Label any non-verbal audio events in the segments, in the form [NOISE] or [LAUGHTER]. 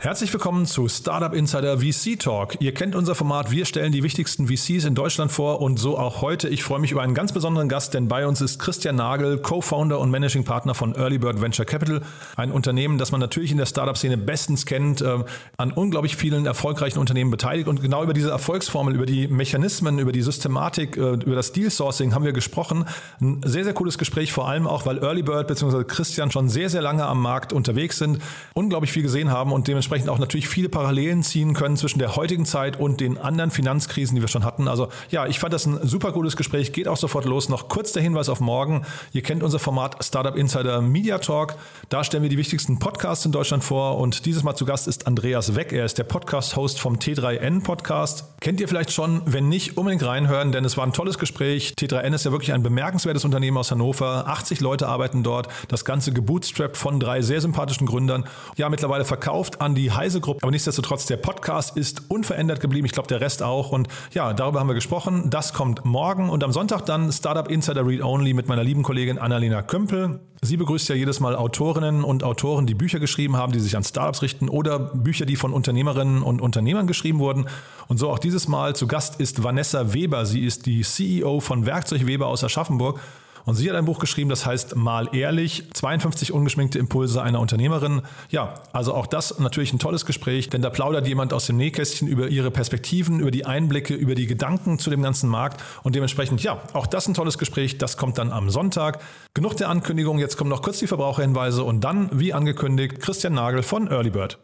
Herzlich willkommen zu Startup Insider VC Talk. Ihr kennt unser Format. Wir stellen die wichtigsten VCs in Deutschland vor und so auch heute. Ich freue mich über einen ganz besonderen Gast, denn bei uns ist Christian Nagel, Co-Founder und Managing Partner von Early Bird Venture Capital. Ein Unternehmen, das man natürlich in der Startup-Szene bestens kennt, äh, an unglaublich vielen erfolgreichen Unternehmen beteiligt. Und genau über diese Erfolgsformel, über die Mechanismen, über die Systematik, äh, über das Deal Sourcing haben wir gesprochen. Ein sehr, sehr cooles Gespräch, vor allem auch, weil Early Bird bzw. Christian schon sehr, sehr lange am Markt unterwegs sind, unglaublich viel gesehen haben und dementsprechend dementsprechend auch natürlich viele Parallelen ziehen können zwischen der heutigen Zeit und den anderen Finanzkrisen, die wir schon hatten. Also ja, ich fand das ein super cooles Gespräch, geht auch sofort los. Noch kurz der Hinweis auf morgen. Ihr kennt unser Format Startup Insider Media Talk. Da stellen wir die wichtigsten Podcasts in Deutschland vor und dieses Mal zu Gast ist Andreas Weck. Er ist der Podcast-Host vom T3N Podcast. Kennt ihr vielleicht schon? Wenn nicht, unbedingt reinhören, denn es war ein tolles Gespräch. T3N ist ja wirklich ein bemerkenswertes Unternehmen aus Hannover. 80 Leute arbeiten dort. Das Ganze gebootstrapped von drei sehr sympathischen Gründern. Ja, mittlerweile verkauft an die Heise Gruppe. Aber nichtsdestotrotz, der Podcast ist unverändert geblieben. Ich glaube, der Rest auch. Und ja, darüber haben wir gesprochen. Das kommt morgen und am Sonntag dann Startup Insider Read Only mit meiner lieben Kollegin Annalena Kümpel. Sie begrüßt ja jedes Mal Autorinnen und Autoren, die Bücher geschrieben haben, die sich an Startups richten oder Bücher, die von Unternehmerinnen und Unternehmern geschrieben wurden. Und so auch dieses Mal zu Gast ist Vanessa Weber. Sie ist die CEO von Werkzeug Weber aus Aschaffenburg. Und sie hat ein Buch geschrieben, das heißt Mal ehrlich, 52 ungeschminkte Impulse einer Unternehmerin. Ja, also auch das natürlich ein tolles Gespräch, denn da plaudert jemand aus dem Nähkästchen über ihre Perspektiven, über die Einblicke, über die Gedanken zu dem ganzen Markt. Und dementsprechend, ja, auch das ein tolles Gespräch. Das kommt dann am Sonntag. Genug der Ankündigung, jetzt kommen noch kurz die Verbraucherhinweise und dann, wie angekündigt, Christian Nagel von Earlybird.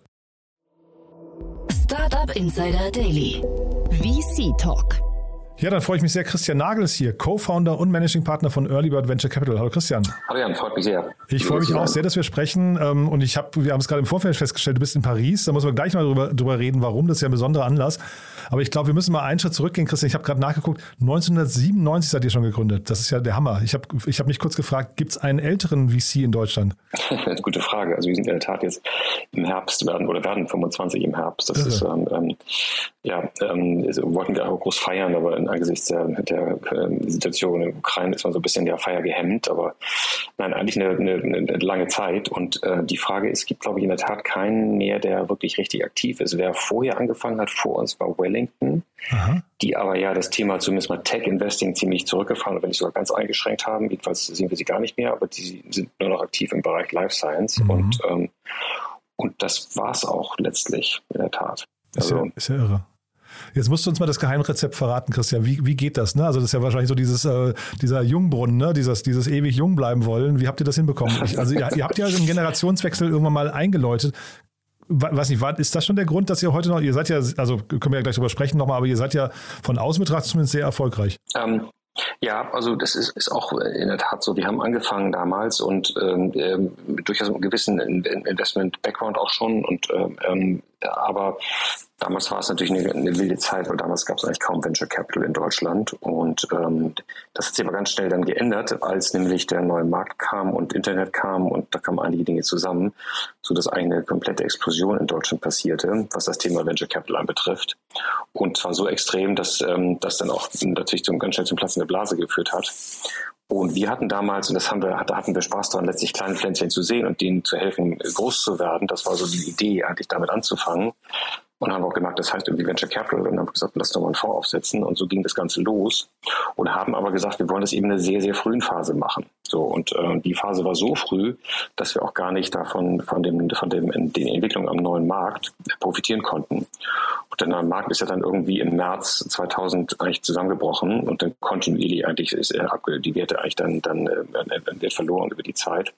Startup Insider Daily. VC Talk. Ja, dann freue ich mich sehr. Christian Nagel ist hier, Co-Founder und Managing Partner von Early Bird Venture Capital. Hallo Christian. Hallo Jan, freut mich sehr. Ich freue mich auch sehr, dass wir sprechen. Ähm, und ich habe, wir haben es gerade im Vorfeld festgestellt, du bist in Paris. Da muss man gleich mal drüber, drüber reden, warum. Das ist ja ein besonderer Anlass. Aber ich glaube, wir müssen mal einen Schritt zurückgehen, Christian. Ich habe gerade nachgeguckt. 1997 seid ihr schon gegründet. Das ist ja der Hammer. Ich habe ich hab mich kurz gefragt, gibt es einen älteren VC in Deutschland? [LAUGHS] Gute Frage. Also wir sind in der Tat jetzt im Herbst werden oder werden 25 im Herbst. Das ist ähm, ähm, ja, ähm, wollten wir auch groß feiern, aber angesichts der, der äh, Situation in der Ukraine ist man so ein bisschen der Feier gehemmt. Aber nein, eigentlich eine, eine, eine lange Zeit. Und äh, die Frage ist, es gibt, glaube ich, in der Tat keinen mehr, der wirklich richtig aktiv ist. Wer vorher angefangen hat vor uns, war Wellington, Aha. die aber ja das Thema zumindest mal Tech-Investing ziemlich zurückgefahren, wenn nicht sogar ganz eingeschränkt haben. Jedenfalls sehen wir sie gar nicht mehr, aber die sind nur noch aktiv im Bereich Life Science. Mhm. Und, ähm, und das war es auch letztlich, in der Tat. Ist, also, ja, ist ja irre. Jetzt musst du uns mal das Geheimrezept verraten, Christian. Wie, wie geht das? Ne? Also das ist ja wahrscheinlich so dieses, äh, dieser Jungbrunnen, ne? dieses, dieses ewig jung bleiben wollen. Wie habt ihr das hinbekommen? [LAUGHS] Also ihr, ihr habt ja einen Generationswechsel irgendwann mal eingeläutet. Weiß nicht, war, ist das schon der Grund, dass ihr heute noch, ihr seid ja, also können wir ja gleich drüber sprechen nochmal, aber ihr seid ja von außen betrachtet zumindest sehr erfolgreich. Ähm, ja, also das ist, ist auch in der Tat so. Wir haben angefangen damals und ähm, ähm durchaus einen gewissen Investment-Background auch schon und ähm, ähm aber Damals war es natürlich eine, eine, wilde Zeit, weil damals gab es eigentlich kaum Venture Capital in Deutschland. Und ähm, das hat sich aber ganz schnell dann geändert, als nämlich der neue Markt kam und Internet kam und da kamen einige Dinge zusammen, so dass eine komplette Explosion in Deutschland passierte, was das Thema Venture Capital anbetrifft. Und zwar so extrem, dass ähm, das dann auch natürlich zum, ganz schnell zum Platzen der Blase geführt hat. Und wir hatten damals, und das haben wir, da hatten wir Spaß daran, letztlich kleine Pflänzchen zu sehen und denen zu helfen, groß zu werden. Das war so die Idee, eigentlich damit anzufangen. Und haben auch gemerkt, das heißt irgendwie Venture Capital und haben gesagt, lass doch mal einen Fonds aufsetzen. Und so ging das Ganze los. Und haben aber gesagt, wir wollen das eben in einer sehr, sehr frühen Phase machen. So, und äh, die Phase war so früh, dass wir auch gar nicht davon, von dem, von dem, den Entwicklungen am neuen Markt profitieren konnten. Und der neue Markt ist ja dann irgendwie im März 2000 eigentlich zusammengebrochen und dann kontinuierlich eigentlich ist er die Werte eigentlich dann, dann äh, wird verloren über die Zeit.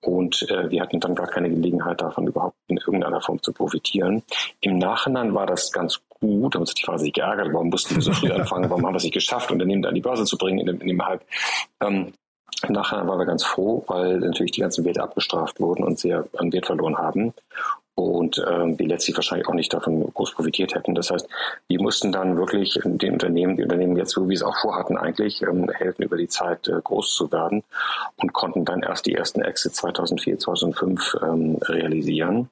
Und äh, wir hatten dann gar keine Gelegenheit davon überhaupt in irgendeiner Form zu profitieren. Im Nachhinein war das ganz gut, da haben sich die Phase geärgert, warum mussten wir so früh anfangen, warum haben wir es nicht geschafft, Unternehmen an die Börse zu bringen in dem, in dem Hype. Ähm, im Nachhinein waren wir ganz froh, weil natürlich die ganzen Werte abgestraft wurden und sehr an Wert verloren haben. Und äh, die letztlich wahrscheinlich auch nicht davon groß profitiert hätten. Das heißt, die mussten dann wirklich den Unternehmen, die Unternehmen jetzt so wie es auch vorhatten eigentlich, ähm, helfen über die Zeit äh, groß zu werden und konnten dann erst die ersten Exits 2004, 2005 ähm, realisieren.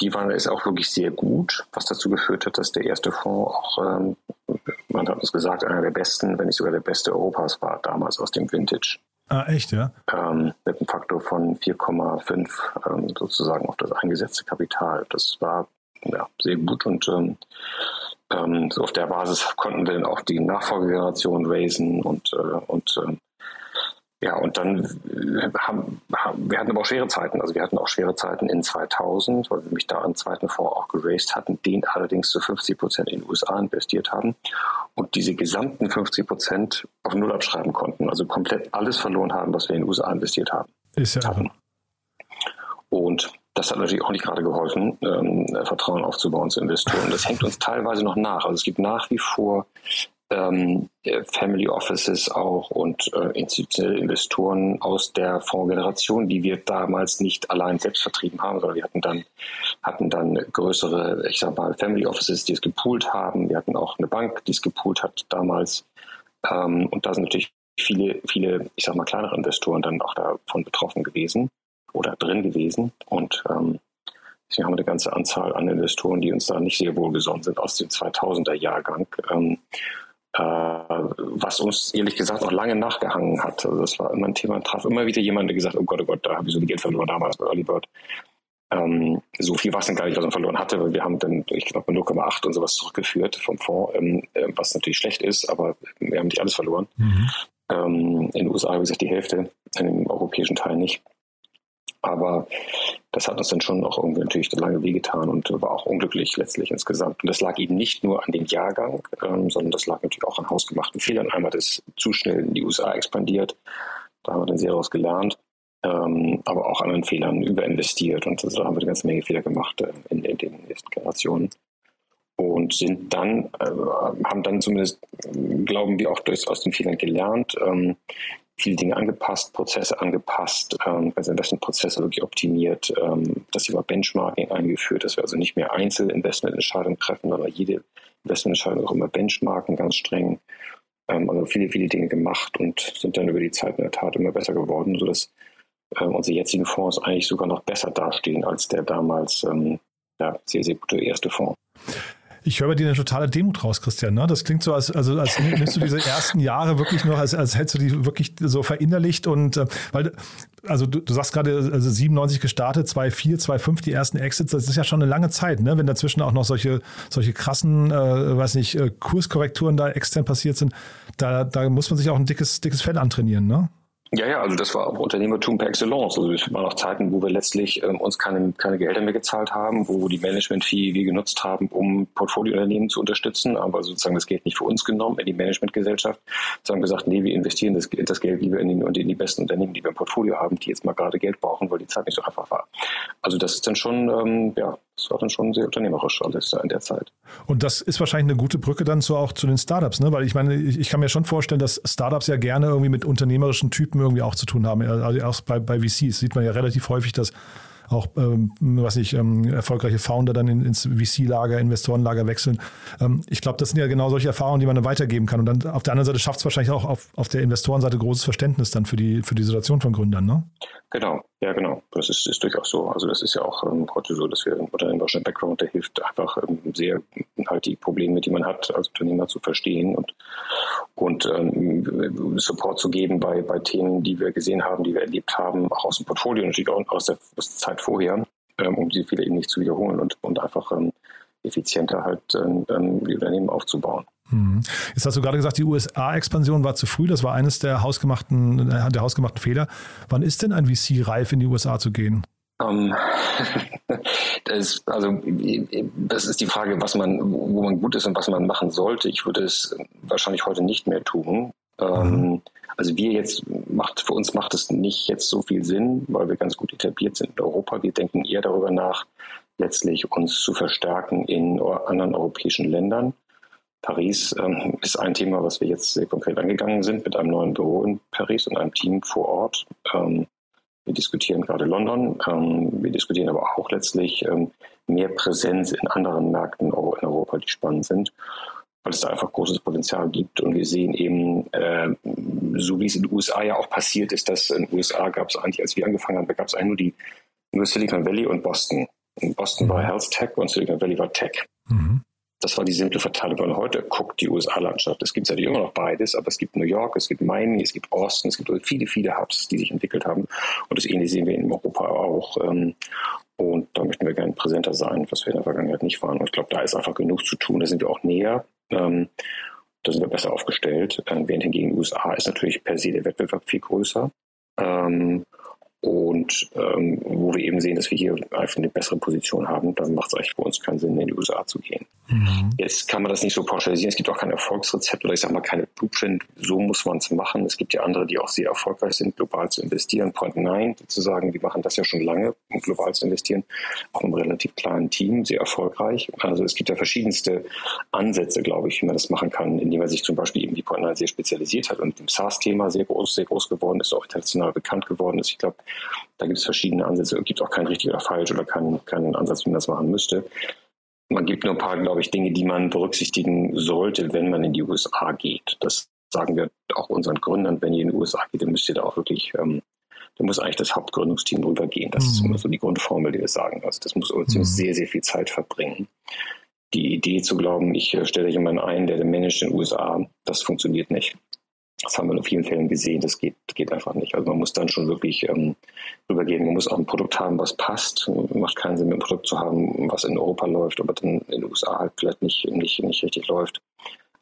Die waren ist auch wirklich sehr gut, was dazu geführt hat, dass der erste Fonds auch, ähm, man hat uns gesagt, einer der besten, wenn nicht sogar der beste Europas war damals aus dem Vintage. Ah, echt, ja? Ähm, mit einem Faktor von 4,5 ähm, sozusagen auf das eingesetzte Kapital. Das war ja, sehr gut und ähm, ähm so auf der Basis konnten wir dann auch die Nachfolgegeneration raisen und, äh, und äh, ja, und dann äh, haben, haben, wir hatten aber auch schwere Zeiten. Also wir hatten auch schwere Zeiten in 2000, weil wir mich da einen zweiten Fonds auch geraced hatten, den allerdings zu 50 Prozent in den USA investiert haben und diese gesamten 50 Prozent auf Null abschreiben konnten. Also komplett alles verloren haben, was wir in den USA investiert haben. Ist ja hatten. Und das hat natürlich auch nicht gerade geholfen, ähm, Vertrauen aufzubauen zu Investoren. Das hängt uns teilweise noch nach. Also es gibt nach wie vor ähm, Family Offices auch und äh, institutionelle Investoren aus der Fondsgeneration, die wir damals nicht allein selbst vertrieben haben, sondern wir hatten dann, hatten dann größere, ich sag mal, Family Offices, die es gepoolt haben. Wir hatten auch eine Bank, die es gepoolt hat damals. Ähm, und da sind natürlich viele, viele, ich sag mal, kleinere Investoren dann auch davon betroffen gewesen oder drin gewesen. Und ähm, Deswegen haben wir eine ganze Anzahl an Investoren, die uns da nicht sehr wohlgesonnen sind aus dem 2000er Jahrgang. Ähm, äh, was uns ehrlich gesagt auch lange nachgehangen hat. Also das war immer ein Thema, traf immer wieder jemand, der gesagt, oh Gott, oh Gott, da habe ich so viel Geld verloren damals bei Early Bird. Ähm, so viel war es dann gar nicht, was man verloren hatte, weil wir haben dann, ich glaube, 0,8 und sowas zurückgeführt vom Fonds, ähm, äh, was natürlich schlecht ist, aber wir haben nicht alles verloren. Mhm. Ähm, in den USA, wie gesagt, die Hälfte, in dem europäischen Teil nicht. Aber das hat uns dann schon auch irgendwie natürlich lange wehgetan und war auch unglücklich letztlich insgesamt. Und das lag eben nicht nur an dem Jahrgang, ähm, sondern das lag natürlich auch an hausgemachten Fehlern. Einmal das zu schnell in die USA expandiert, da haben wir dann sehr daraus gelernt, ähm, aber auch an den Fehlern überinvestiert. Und also da haben wir eine ganze Menge Fehler gemacht äh, in, in, den nächsten Generationen. Und sind dann, äh, haben dann zumindest, glauben wir, auch durch, aus den Fehlern gelernt. Ähm, viele Dinge angepasst, Prozesse angepasst, ähm, also Investmentprozesse wirklich optimiert, ähm, das über Benchmarking eingeführt, dass wir also nicht mehr Einzelinvestmententscheidungen treffen, sondern jede Investmententscheidung auch immer benchmarken, ganz streng. Ähm, also viele, viele Dinge gemacht und sind dann über die Zeit in der Tat immer besser geworden, sodass ähm, unsere jetzigen Fonds eigentlich sogar noch besser dastehen als der damals ähm, ja, sehr, sehr gute erste Fonds. Ich höre bei dir eine totale Demut raus, Christian. Ne? Das klingt so, als, also, als nimmst du diese ersten Jahre wirklich noch, als, als hättest du die wirklich so verinnerlicht und äh, weil, also du, du sagst gerade, also 97 gestartet, 2,4, 2,5 die ersten Exits, das ist ja schon eine lange Zeit, ne? Wenn dazwischen auch noch solche, solche krassen, äh, weiß nicht, äh, Kurskorrekturen da extern passiert sind, da, da muss man sich auch ein dickes, dickes Fell antrainieren, ne? Ja, ja, also das war auch Unternehmertum per Excellence. Also es waren auch Zeiten, wo wir letztlich ähm, uns keine, keine Gelder mehr gezahlt haben, wo die Management-Fee wir genutzt haben, um Portfoliounternehmen zu unterstützen, aber sozusagen das Geld nicht für uns genommen, in die Managementgesellschaft, sondern gesagt, nee, wir investieren das, das Geld lieber in, den, in die besten Unternehmen, die wir im Portfolio haben, die jetzt mal gerade Geld brauchen, weil die Zeit nicht so einfach war. Also das ist dann schon, ähm, ja, das war dann schon sehr unternehmerisch alles in der Zeit. Und das ist wahrscheinlich eine gute Brücke dann so auch zu den Startups, ne? Weil ich meine, ich, ich kann mir schon vorstellen, dass Startups ja gerne irgendwie mit unternehmerischen Typen irgendwie auch zu tun haben. Also auch bei, bei VCs sieht man ja relativ häufig, dass auch, ähm, was ich, ähm, erfolgreiche Founder dann in, ins VC-Lager, Investorenlager wechseln. Ähm, ich glaube, das sind ja genau solche Erfahrungen, die man dann weitergeben kann. Und dann auf der anderen Seite schafft es wahrscheinlich auch auf, auf der Investorenseite großes Verständnis dann für die, für die Situation von Gründern, ne? Genau, ja genau. Das ist, ist durchaus so. Also das ist ja auch ähm, heute so, dass wir ein unternehmerischen Background, der hilft einfach ähm, sehr halt die Probleme, die man hat, als Unternehmer zu verstehen und, und ähm, Support zu geben bei, bei Themen, die wir gesehen haben, die wir erlebt haben, auch aus dem Portfolio, natürlich auch aus der, aus der Zeit vorher, ähm, um diese Fehler eben nicht zu wiederholen und, und einfach ähm, effizienter halt ähm, die Unternehmen aufzubauen. Mhm. Jetzt hast du gerade gesagt, die USA-Expansion war zu früh. Das war eines der hausgemachten, der hausgemachten Fehler. Wann ist denn ein VC reif, in die USA zu gehen? [LAUGHS] Das, also, das ist die Frage, was man, wo man gut ist und was man machen sollte. Ich würde es wahrscheinlich heute nicht mehr tun. Ähm, mhm. Also wir jetzt macht für uns macht es nicht jetzt so viel Sinn, weil wir ganz gut etabliert sind in Europa. Wir denken eher darüber nach, letztlich uns zu verstärken in anderen europäischen Ländern. Paris ähm, ist ein Thema, was wir jetzt sehr konkret angegangen sind mit einem neuen Büro in Paris und einem Team vor Ort. Ähm, Wir diskutieren gerade London. Ähm, wir diskutieren aber auch letztlich ähm, mehr Präsenz in anderen Märkten in Europa, die spannend sind, weil es da einfach großes Potenzial gibt. Und wir sehen eben, äh, so wie es in den USA ja auch passiert ist, dass in den USA gab es eigentlich, als wir angefangen haben, da gab es eigentlich nur die nur Silicon Valley und Boston. In Boston war Health Tech und Silicon Valley war Tech. Mhm. Das war die simple Verteilung. Man heute guckt, die USA-Landschaft, es gibt natürlich immer noch beides, aber es gibt New York, es gibt Miami, es gibt Austin, es gibt viele, viele Hubs, die sich entwickelt haben. Und das ähnliche sehen wir in Europa auch. Ähm, und da möchten wir gerne präsenter sein, was wir in der Vergangenheit nicht waren. Und ich glaube, da ist einfach genug zu tun. Da sind wir auch näher. Ähm, da sind wir besser aufgestellt. Ähm, während hingegen in den USA ist natürlich per se der Wettbewerb viel größer. Und ähm, wo wir eben sehen, dass wir hier einfach eine bessere Position haben, dann macht es eigentlich für uns keinen Sinn, in die USA zu gehen. Mhm. Jetzt kann man das nicht so pauschalisieren. Es gibt auch kein Erfolgsrezept oder ich sage mal keine Blueprint. So muss man es machen. Es gibt ja andere, die auch sehr erfolgreich sind, global zu investieren. Point 9 sozusagen, die machen das ja schon lange, um global zu investieren. Auch im relativ kleinen Team, sehr erfolgreich. Also es gibt ja verschiedenste Ansätze, glaube ich, wie man das machen kann, indem man sich zum Beispiel eben wie Point 9 sehr spezialisiert hat und im SaaS-Thema sehr groß, sehr groß geworden ist, auch international bekannt geworden ist. Ich glaube, da gibt es verschiedene Ansätze. Es gibt auch kein richtig oder falsch oder keinen, keinen Ansatz, wie man das machen müsste. Man gibt nur ein paar, glaube ich, Dinge, die man berücksichtigen sollte, wenn man in die USA geht. Das sagen wir auch unseren Gründern, wenn ihr in die USA geht, dann müsst ihr da auch wirklich, ähm, da muss eigentlich das Hauptgründungsteam rübergehen. Das mhm. ist immer so die Grundformel, die wir sagen. Also das muss mhm. sehr, sehr viel Zeit verbringen. Die Idee zu glauben, ich äh, stelle jemanden ein, der managt in den USA, das funktioniert nicht. Das haben wir in vielen Fällen gesehen, das geht, geht einfach nicht. Also man muss dann schon wirklich ähm, rübergehen. Man muss auch ein Produkt haben, was passt. Macht keinen Sinn, ein Produkt zu haben, was in Europa läuft, aber dann in den USA halt vielleicht nicht, nicht, nicht richtig läuft.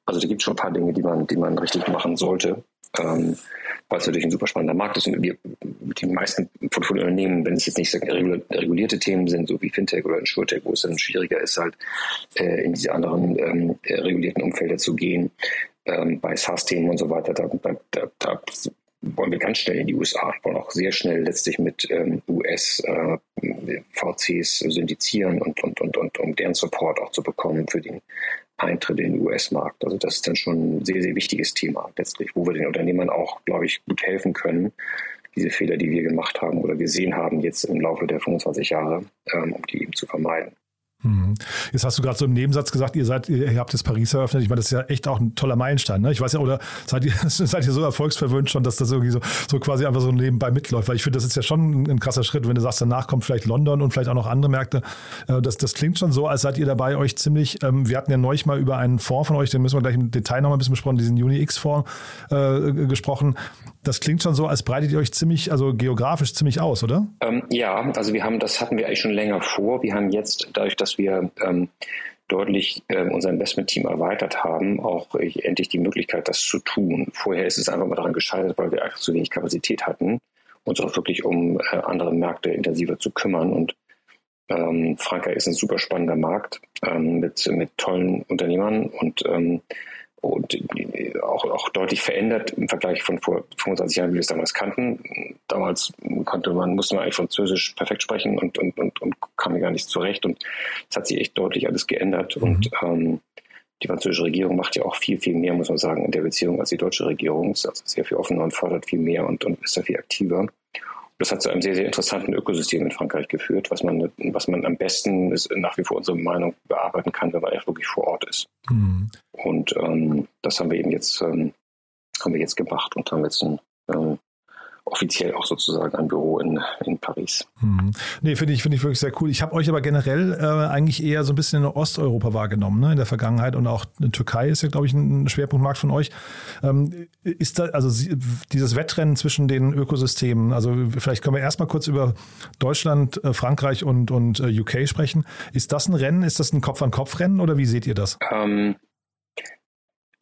Also da gibt es schon ein paar Dinge, die man, die man richtig machen sollte, ähm, weil es natürlich ein super spannender Markt ist. Und wir, die meisten Portfoliounternehmen, wenn es jetzt nicht regulierte Themen sind, so wie Fintech oder Insurtech, wo es dann schwieriger ist, halt äh, in diese anderen ähm, regulierten Umfelder zu gehen, ähm, bei SaaS-Themen und so weiter, da, da, da, wollen wir ganz schnell in die USA, wollen auch sehr schnell letztlich mit ähm, US-VCs äh, syndizieren und, und, und, und um deren Support auch zu bekommen für den Eintritt in den US-Markt. Also das ist dann schon ein sehr, sehr wichtiges Thema letztlich, wo wir den Unternehmern auch, glaube ich, gut helfen können, diese Fehler, die wir gemacht haben oder gesehen haben jetzt im Laufe der 25 Jahre, ähm, um die eben zu vermeiden. Mhm. Jetzt hast du gerade so im Nebensatz gesagt, ihr seid, ihr habt das Paris eröffnet. Ich meine, das ist ja echt auch ein toller Meilenstein. Ne? Ich weiß ja, oder seid ihr, [LAUGHS] seid ihr so erfolgsverwöhnt schon, dass das irgendwie so, so quasi einfach so nebenbei mitläuft? Weil ich finde, das ist ja schon ein, krasser Schritt, wenn du sagst, danach kommt vielleicht London und vielleicht auch noch andere Märkte. Äh, das, das klingt schon so, als seid ihr dabei euch ziemlich, ähm, wir hatten ja neulich mal über einen Fonds von euch, den müssen wir gleich im Detail noch mal ein bisschen besprochen, diesen UniX-Fonds äh, gesprochen. Das klingt schon so, als breitet ihr euch ziemlich, also geografisch ziemlich aus, oder? Ähm, ja, also wir haben, das hatten wir eigentlich schon länger vor. Wir haben jetzt, dadurch, dass wir ähm, deutlich äh, unser Investmentteam erweitert haben, auch äh, endlich die Möglichkeit, das zu tun. Vorher ist es einfach mal daran gescheitert, weil wir einfach zu wenig Kapazität hatten, uns auch wirklich um äh, andere Märkte intensiver zu kümmern. Und ähm, Frankreich ist ein super spannender Markt ähm, mit, mit tollen Unternehmern und ähm, und auch, auch deutlich verändert im Vergleich von vor 25 Jahren, wie wir es damals kannten. Damals konnte man, musste man eigentlich Französisch perfekt sprechen und, und, und, und kam mir gar nicht zurecht. Und es hat sich echt deutlich alles geändert. Mhm. Und ähm, die französische Regierung macht ja auch viel, viel mehr, muss man sagen, in der Beziehung als die deutsche Regierung. Ist also sehr viel offener und fordert viel mehr und, und ist da viel aktiver. Das hat zu einem sehr, sehr interessanten Ökosystem in Frankreich geführt, was man, was man am besten ist, nach wie vor unsere Meinung bearbeiten kann, wenn man echt wirklich vor Ort ist. Mhm. Und ähm, das haben wir eben jetzt, ähm, haben wir jetzt gemacht und haben jetzt ein ähm, offiziell auch sozusagen ein Büro in, in Paris. Hm. Nee, finde ich, finde ich wirklich sehr cool. Ich habe euch aber generell äh, eigentlich eher so ein bisschen in Osteuropa wahrgenommen, ne, in der Vergangenheit und auch in Türkei ist ja, glaube ich, ein Schwerpunktmarkt von euch. Ähm, ist da, also dieses Wettrennen zwischen den Ökosystemen, also vielleicht können wir erstmal kurz über Deutschland, äh, Frankreich und, und äh, UK sprechen. Ist das ein Rennen? Ist das ein Kopf-an-Kopf-Rennen oder wie seht ihr das? Ähm,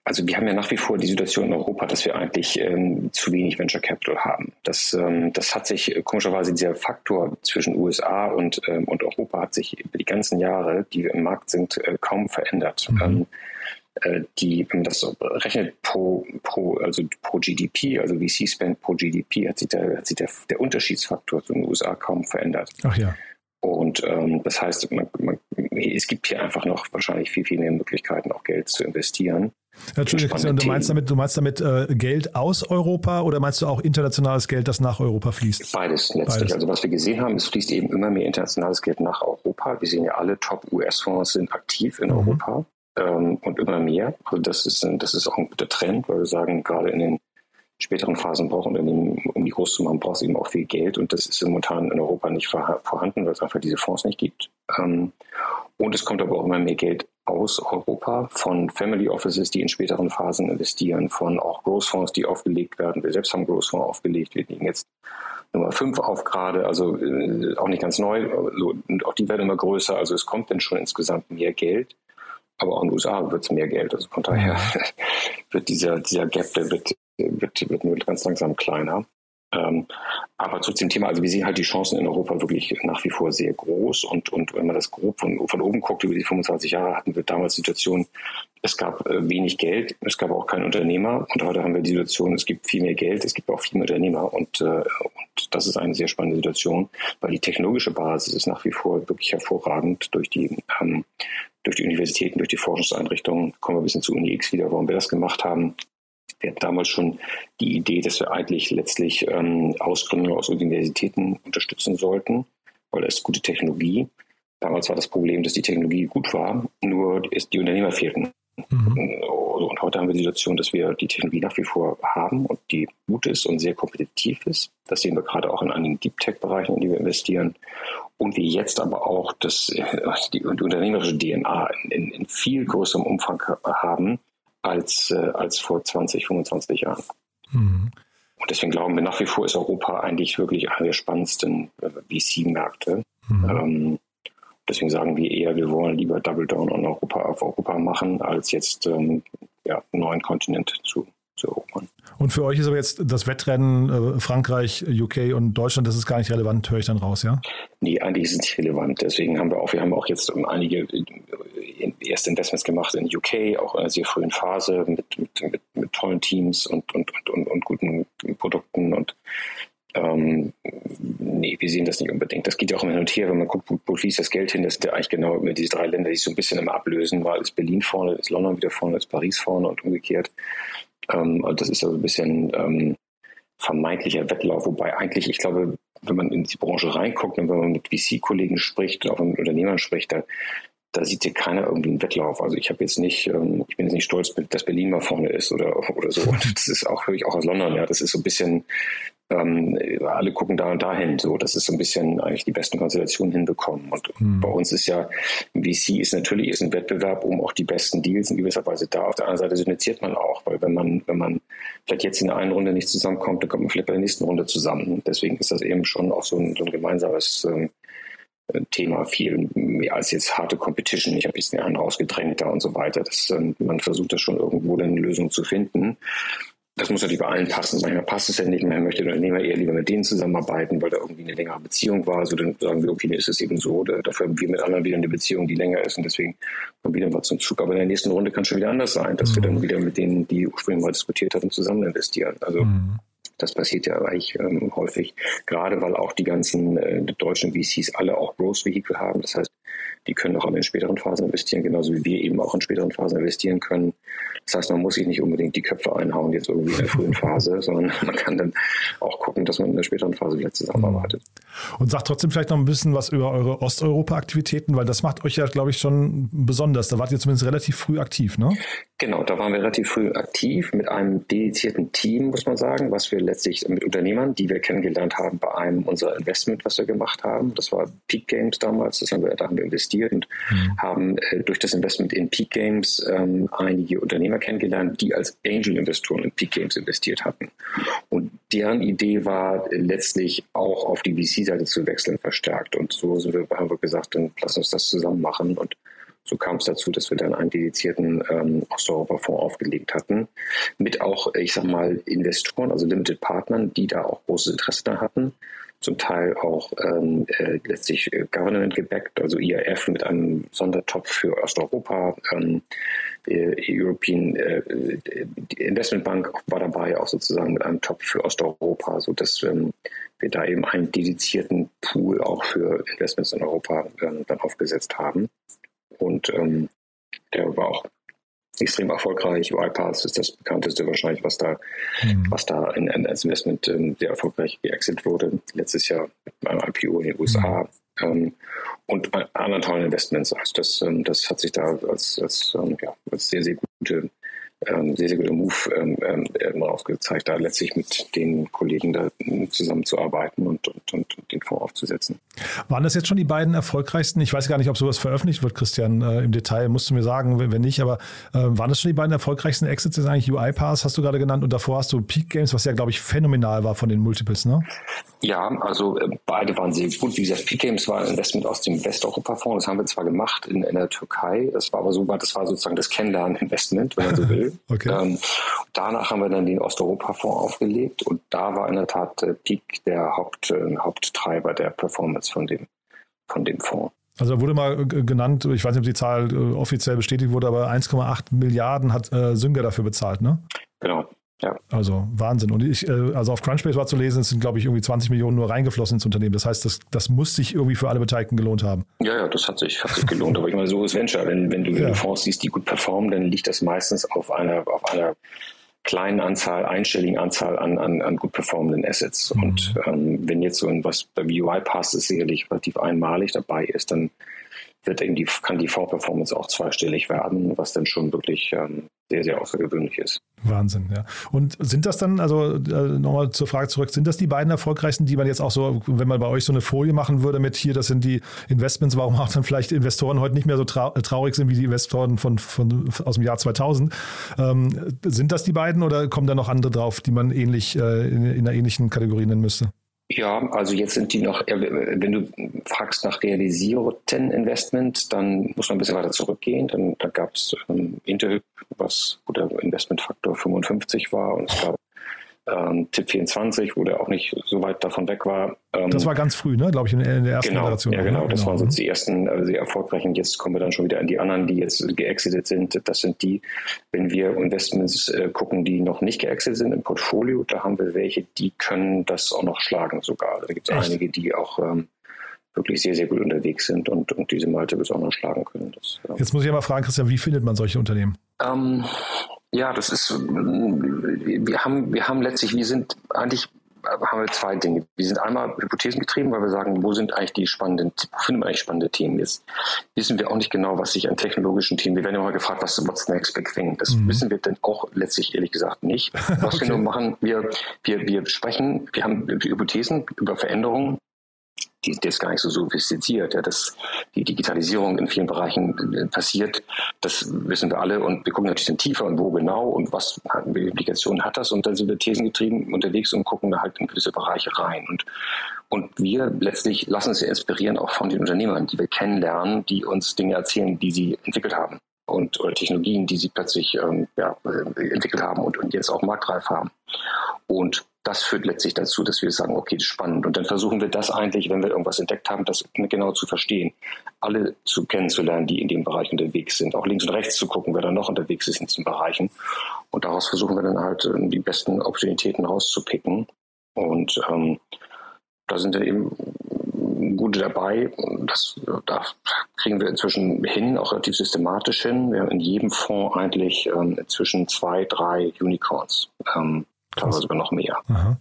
also wir haben ja nach wie vor die Situation in Europa, dass wir eigentlich ähm, zu wenig Venture Capital haben. Das, ähm, das hat sich äh, komischerweise dieser Faktor zwischen USA und, ähm, und Europa hat sich über die ganzen Jahre, die wir im Markt sind, äh, kaum verändert. Mhm. Ähm, äh, die, das rechnet pro, pro, also pro GDP, also VC-Spend pro GDP, hat sich, der, hat sich der, der Unterschiedsfaktor zu den USA kaum verändert. Ach ja. Und ähm, das heißt, man, man, es gibt hier einfach noch wahrscheinlich viel, viel mehr Möglichkeiten, auch Geld zu investieren. Entschuldigung, Christian, du meinst damit, du meinst damit äh, Geld aus Europa oder meinst du auch internationales Geld, das nach Europa fließt? Beides letztlich. Beides. Also was wir gesehen haben, es fließt eben immer mehr internationales Geld nach Europa. Wir sehen ja alle Top-US-Fonds sind aktiv in mhm. Europa ähm, und immer mehr. Also das ist, das ist auch ein guter Trend, weil wir sagen, gerade in den späteren Phasen brauchen Unternehmen, um die groß zu machen, braucht es eben auch viel Geld und das ist momentan in Europa nicht vorhanden, weil es einfach diese Fonds nicht gibt. Ähm, und es kommt aber auch immer mehr Geld aus Europa von Family Offices, die in späteren Phasen investieren, von auch Großfonds, die aufgelegt werden. Wir selbst haben Großfonds aufgelegt. Wir liegen jetzt Nummer 5 auf gerade, also äh, auch nicht ganz neu. und auch die werden immer größer. Also es kommt dann schon insgesamt mehr Geld. Aber auch in den USA wird es mehr Geld. Also von daher [LAUGHS] wird dieser, dieser Gap, der wird, wird, wird nur ganz langsam kleiner. Ähm, aber zu dem Thema, also wir sehen halt die Chancen in Europa wirklich nach wie vor sehr groß. Und, und wenn man das grob von, von oben guckt, über die 25 Jahre hatten wir damals die Situation, es gab äh, wenig Geld, es gab auch keinen Unternehmer. Und heute haben wir die Situation, es gibt viel mehr Geld, es gibt auch viel mehr Unternehmer. Und, äh, und das ist eine sehr spannende Situation, weil die technologische Basis ist nach wie vor wirklich hervorragend durch die, ähm, durch die Universitäten, durch die Forschungseinrichtungen. Kommen wir ein bisschen zu Uni X wieder, warum wir das gemacht haben. Wir hatten damals schon die Idee, dass wir eigentlich letztlich ähm, Ausgründungen aus Universitäten unterstützen sollten, weil ist gute Technologie. Damals war das Problem, dass die Technologie gut war, nur die Unternehmer fehlten. Mhm. Und heute haben wir die Situation, dass wir die Technologie nach wie vor haben und die gut ist und sehr kompetitiv ist. Das sehen wir gerade auch in einigen Deep Tech-Bereichen, in die wir investieren. Und wir jetzt aber auch das, äh, die, die unternehmerische DNA in, in viel größerem Umfang haben, als, äh, als vor 20, 25 Jahren. Mhm. Und deswegen glauben wir nach wie vor ist Europa eigentlich wirklich einer der spannendsten äh, VC-Märkte. Mhm. Ähm, deswegen sagen wir eher, wir wollen lieber Double Down on Europa auf Europa machen, als jetzt ähm, ja, einen neuen Kontinent zu. Und für euch ist aber jetzt das Wettrennen äh, Frankreich, UK und Deutschland, das ist gar nicht relevant, höre ich dann raus, ja? Nee, eigentlich ist es nicht relevant. Deswegen haben wir auch, wir haben auch jetzt einige äh, erste Investments gemacht in UK, auch in einer sehr frühen Phase mit, mit, mit, mit tollen Teams und, und, und, und, guten Produkten und ähm, nee, wir sehen das nicht unbedingt. Das geht ja auch immer hin und her, wenn man guckt, wo, wo fließt das Geld hin, das sind ja eigentlich genau immer diese drei Länder, die sich so ein bisschen immer ablösen, weil ist Berlin vorne, ist London wieder vorne, ist Paris vorne und umgekehrt. Ähm, das ist also ein bisschen ähm, vermeintlicher Wettlauf, wobei eigentlich, ich glaube, wenn man in die Branche reinguckt und wenn man mit VC-Kollegen spricht und auch mit Unternehmern spricht, da, da sieht hier keiner irgendwie einen Wettlauf. Also ich habe jetzt nicht, ähm, ich bin jetzt nicht stolz, dass Berlin mal vorne ist oder, oder so. Und [LAUGHS] das ist auch, höre ich auch aus London, ja. Das ist so ein bisschen, ähm, alle gucken da und dahin. So, das ist so ein bisschen eigentlich die besten Konstellationen hinbekommen. Und mhm. bei uns ist ja, VC ist natürlich ist ein Wettbewerb um auch die besten Deals in gewisser Weise da. Auf der anderen Seite syndiziert man auch, weil wenn man, wenn man vielleicht jetzt in der einen Runde nicht zusammenkommt, dann kommt man vielleicht bei der nächsten Runde zusammen. Deswegen ist das eben schon auch so ein, so ein gemeinsames ähm, Thema viel mehr als jetzt harte Competition. Ich habe jetzt den einen rausgedrängt da und so weiter. Das, ähm, man versucht das schon irgendwo dann eine Lösung zu finden das muss natürlich bei allen passen. Manchmal passt es ja nicht, man möchte der Unternehmer eher lieber mit denen zusammenarbeiten, weil da irgendwie eine längere Beziehung war. So dann sagen wir, okay, ist es eben so. Dafür haben wir mit anderen wieder eine Beziehung, die länger ist und deswegen kommen wieder mal zum Zug. Aber in der nächsten Runde kann es schon wieder anders sein, dass mhm. wir dann wieder mit denen, die ursprünglich mal diskutiert hatten, zusammen investieren. Also mhm. Das passiert ja eigentlich ähm, häufig, gerade weil auch die ganzen äh, deutschen VCs alle auch Growth Vehicle haben. Das heißt, die können auch in späteren Phasen investieren, genauso wie wir eben auch in späteren Phasen investieren können. Das heißt, man muss sich nicht unbedingt die Köpfe einhauen jetzt irgendwie in der frühen Phase, [LAUGHS] sondern man kann dann auch gucken, dass man in der späteren Phase wieder zusammenarbeitet. Und sagt trotzdem vielleicht noch ein bisschen was über eure Osteuropa-Aktivitäten, weil das macht euch ja, glaube ich, schon besonders. Da wart ihr zumindest relativ früh aktiv, ne? Genau, da waren wir relativ früh aktiv mit einem dedizierten Team, muss man sagen, was wir letztlich mit Unternehmern, die wir kennengelernt haben bei einem unserer Investment, was wir gemacht haben. Das war Peak Games damals, das haben wir, da haben wir investiert und mhm. haben äh, durch das Investment in Peak Games ähm, einige Unternehmer kennengelernt, die als Angel-Investoren in Peak Games investiert hatten. Und deren Idee war letztlich auch auf die VC-Seite zu wechseln verstärkt. Und so wir, haben wir gesagt, dann lass uns das zusammen machen und so kam es dazu, dass wir dann einen dedizierten ähm, Osteuropa-Fonds aufgelegt hatten, mit auch, ich sag mal, Investoren, also Limited Partnern, die da auch großes Interesse da hatten. Zum Teil auch ähm, äh, letztlich äh, Government gebackt, also IAF mit einem Sondertopf für Osteuropa, ähm, äh, European äh, Investment Bank war dabei, auch sozusagen mit einem Topf für Osteuropa, sodass ähm, wir da eben einen dedizierten Pool auch für Investments in Europa äh, dann aufgesetzt haben. Und ähm, der war auch extrem erfolgreich. UiPath ist das bekannteste wahrscheinlich, was da, mhm. was da in, in, als Investment ähm, sehr erfolgreich geexit wurde. Letztes Jahr mit einem IPO in den USA. Mhm. Ähm, und anderen tollen Investments. Also das, ähm, das hat sich da als, als, ähm, ja, als sehr, sehr gute ähm, sehr, sehr guter Move ähm, ähm, aufgezeigt, da letztlich mit den Kollegen da zusammenzuarbeiten und, und, und den Fonds aufzusetzen. Waren das jetzt schon die beiden erfolgreichsten? Ich weiß gar nicht, ob sowas veröffentlicht wird, Christian, äh, im Detail, musst du mir sagen, wenn, wenn nicht, aber äh, waren das schon die beiden erfolgreichsten Exits? Das ist eigentlich UiPath, hast du gerade genannt, und davor hast du Peak Games, was ja, glaube ich, phänomenal war von den Multiples, ne? Ja, also äh, beide waren sehr gut. Wie gesagt, Peak Games war ein Investment aus dem Westeuropa-Fonds. Das haben wir zwar gemacht in, in der Türkei. Das war aber so, das war sozusagen das Kennenlernen-Investment, wenn man so [LAUGHS] will. Okay. Ähm, danach haben wir dann den Osteuropa-Fonds aufgelegt und da war in der Tat äh, Peak der Haupt, äh, Haupttreiber der Performance von dem, von dem Fonds. Also wurde mal genannt, ich weiß nicht, ob die Zahl äh, offiziell bestätigt wurde, aber 1,8 Milliarden hat äh, Sünger dafür bezahlt, ne? Genau. Ja. Also Wahnsinn. Und ich, äh, also auf Crunchbase war zu lesen, es sind, glaube ich, irgendwie 20 Millionen nur reingeflossen ins Unternehmen. Das heißt, das, das muss sich irgendwie für alle Beteiligten gelohnt haben. Ja, ja, das hat sich, hat sich gelohnt. Aber ich meine, so ist Venture. Wenn, wenn du ja. Fonds siehst, die gut performen, dann liegt das meistens auf einer, auf einer kleinen Anzahl, einstelligen Anzahl an, an, an gut performenden Assets. Mhm. Und ähm, wenn jetzt so ein, was bei UI passt, ist sicherlich relativ einmalig dabei ist, dann wird irgendwie, kann die Fonds-Performance auch zweistellig werden, was dann schon wirklich ähm, sehr, sehr außergewöhnlich ist. Wahnsinn, ja. Und sind das dann, also äh, nochmal zur Frage zurück, sind das die beiden erfolgreichsten, die man jetzt auch so, wenn man bei euch so eine Folie machen würde mit hier, das sind die Investments, warum auch dann vielleicht Investoren heute nicht mehr so trau traurig sind wie die Investoren von, von, aus dem Jahr 2000. Ähm, sind das die beiden oder kommen da noch andere drauf, die man ähnlich äh, in, in einer ähnlichen Kategorie nennen müsste? Ja, also jetzt sind die noch, wenn du fragst nach realisierten Investment, dann muss man ein bisschen weiter zurückgehen. Dann, da gab es ähm, Interhyp, was der Investmentfaktor 55 war und es gab ähm, Tipp 24, wo der auch nicht so weit davon weg war. Ähm, das war ganz früh, ne? glaube ich, in, in der ersten genau, Generation. Ja, genau. Das genau. waren so die ersten also sehr erfolgreichen. Jetzt kommen wir dann schon wieder an die anderen, die jetzt geexitet sind. Das sind die, wenn wir Investments äh, gucken, die noch nicht geexitet sind im Portfolio, da haben wir welche, die können das auch noch schlagen sogar. Da gibt es einige, die auch ähm, wirklich sehr, sehr gut unterwegs sind und, und diese Multiples auch noch schlagen können. Das, ja. Jetzt muss ich aber fragen, Christian, wie findet man solche Unternehmen? Ähm, ja, das ist, wir haben, wir haben letztlich, wir sind eigentlich haben wir zwei Dinge. Wir sind einmal hypothesengetrieben, weil wir sagen, wo sind eigentlich die spannenden, wo finden wir eigentlich spannende Themen? Jetzt wissen wir auch nicht genau, was sich an technologischen Themen, wir werden ja mal gefragt, was what's next big thing? Das mhm. wissen wir denn auch letztlich ehrlich gesagt nicht. [LAUGHS] Was okay. wir nur machen, wir, wir, wir sprechen, wir haben Hypothesen über Veränderungen die ist gar nicht so sophistiziert. Ja, dass die Digitalisierung in vielen Bereichen äh, passiert, das wissen wir alle. Und wir gucken natürlich dann tiefer und wo genau und was welche Implikationen hat das. Und dann sind wir thesengetrieben unterwegs und gucken da halt in gewisse Bereiche rein. Und und wir letztlich lassen uns ja inspirieren auch von den Unternehmern, die wir kennenlernen, die uns Dinge erzählen, die sie entwickelt haben und oder Technologien, die sie plötzlich ähm, ja, äh, entwickelt haben und, und jetzt auch marktreif haben. Und das führt letztlich dazu, dass wir sagen, okay, das ist spannend. Und dann versuchen wir das eigentlich, wenn wir irgendwas entdeckt haben, das genau zu verstehen. Alle zu kennenzulernen, die in dem Bereich unterwegs sind. Auch links und rechts zu gucken, wer da noch unterwegs ist in diesen Bereichen. Und daraus versuchen wir dann halt ähm, die besten Opportunitäten rauszupicken. Und ähm, da sind dann eben gute dabei. Das, da kriegen wir inzwischen hin, auch relativ systematisch hin. Wir haben in jedem Fonds eigentlich ähm, inzwischen zwei, drei Unicorns. Ähm, teilweise sogar noch mehr. Aha.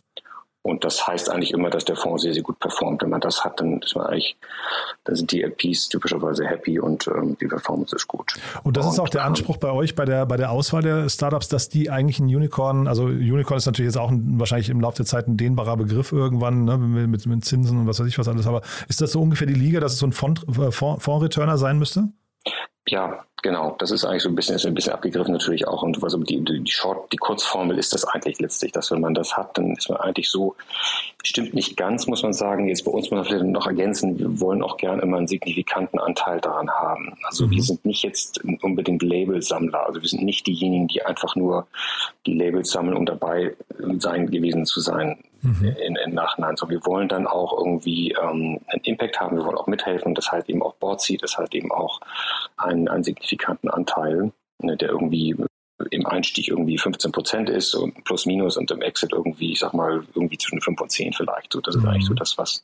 Und das heißt eigentlich immer, dass der Fonds sehr, sehr gut performt. Wenn man das hat, dann ist man eigentlich, dann sind die LPs typischerweise happy und ähm, die Performance ist gut. Und das und, ist auch der Anspruch bei euch, bei der, bei der Auswahl der Startups, dass die eigentlich ein Unicorn, also Unicorn ist natürlich jetzt auch ein, wahrscheinlich im Laufe der Zeit ein dehnbarer Begriff irgendwann, ne, mit, mit Zinsen und was weiß ich was alles, aber ist das so ungefähr die Liga, dass es so ein Fond-Returner Fond, sein müsste? Ja, genau. Das ist eigentlich so ein bisschen, ist ein bisschen abgegriffen natürlich auch. Und also die, die Short, die Kurzformel ist das eigentlich letztlich, dass wenn man das hat, dann ist man eigentlich so, stimmt nicht ganz, muss man sagen. Jetzt bei uns muss man vielleicht noch ergänzen, wir wollen auch gern immer einen signifikanten Anteil daran haben. Also mhm. wir sind nicht jetzt unbedingt Labelsammler. Also wir sind nicht diejenigen, die einfach nur die Labels sammeln, um dabei sein gewesen zu sein mhm. in, in Nachhinein. So, wir wollen dann auch irgendwie ähm, einen Impact haben, wir wollen auch mithelfen, das halt eben auch Board Seat, das halt eben auch einen, einen signifikanten Anteil, ne, der irgendwie im Einstieg irgendwie 15 Prozent ist und plus minus und im Exit irgendwie, ich sag mal, irgendwie zwischen 5 und 10 vielleicht. So, das ist mhm. eigentlich so das, was.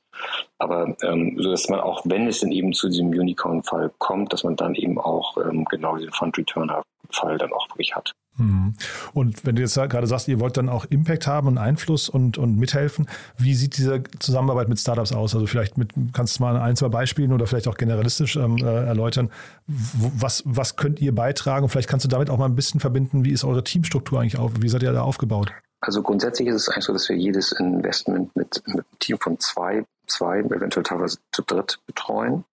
Aber ähm, so dass man auch, wenn es denn eben zu diesem Unicorn-Fall kommt, dass man dann eben auch ähm, genau diesen Fund Return hat, Fall dann auch wirklich hat. Mhm. Und wenn du jetzt gerade sagst, ihr wollt dann auch Impact haben und Einfluss und, und mithelfen, wie sieht diese Zusammenarbeit mit Startups aus? Also vielleicht mit, kannst du mal ein, zwei Beispielen oder vielleicht auch generalistisch ähm, äh, erläutern, was, was könnt ihr beitragen? Vielleicht kannst du damit auch mal ein bisschen verbinden, wie ist eure Teamstruktur eigentlich auf? Wie seid ihr da aufgebaut? Also grundsätzlich ist es eigentlich so, dass wir jedes Investment mit, mit einem Team von zwei, zwei, eventuell teilweise zu dritt betreuen.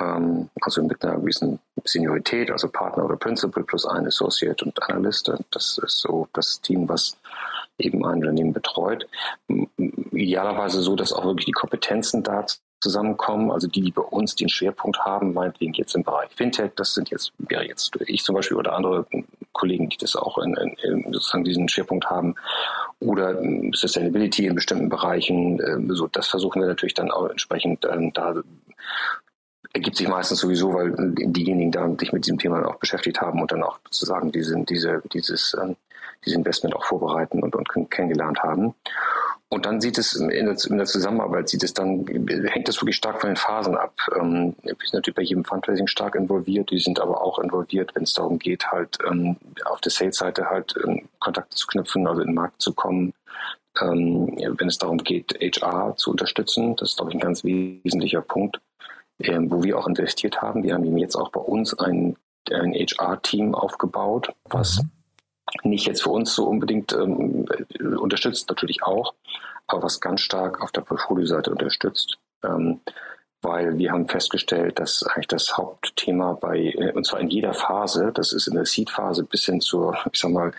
Ähm, also mit einer gewissen Seniorität, also Partner oder Principal plus ein Associate und Analyst. Das ist so das Team, was eben ein Unternehmen betreut. Idealerweise so, dass auch wirklich die Kompetenzen da zusammenkommen, also die, die bei uns den Schwerpunkt haben, meinetwegen jetzt im Bereich Fintech, das sind jetzt, wäre jetzt ich zum Beispiel oder andere Kollegen, die das auch in, in, sozusagen diesen Schwerpunkt haben, oder Sustainability in bestimmten Bereichen, äh, so das versuchen wir natürlich dann auch entsprechend ähm, da ergibt sich meistens sowieso, weil diejenigen da sich mit diesem Thema auch beschäftigt haben und dann auch sozusagen diese, diese, dieses, ähm, dieses Investment auch vorbereiten und, und kennengelernt haben. Und dann sieht es in der, in der, Zusammenarbeit, sieht es dann, hängt das wirklich stark von den Phasen ab. Ähm, wir sind natürlich bei jedem Fundraising stark involviert, die sind aber auch involviert, wenn es darum geht, halt ähm, auf der Sales-Seite halt ähm, Kontakte zu knüpfen, also in den Markt zu kommen. Ähm, wenn es darum geht, HR zu unterstützen, das ist, glaube ich, ein ganz wesentlicher Punkt ähm, wo wir auch investiert haben. Wir haben eben jetzt auch bei uns ein, ein HR-Team aufgebaut, was mhm. nicht jetzt für uns so unbedingt ähm, unterstützt, natürlich auch, aber was ganz stark auf der Portfolio-Seite unterstützt. Ähm, weil wir haben festgestellt, dass eigentlich das Hauptthema bei, äh, und zwar in jeder Phase, das ist in der Seed-Phase bis hin zur, ich sag mal,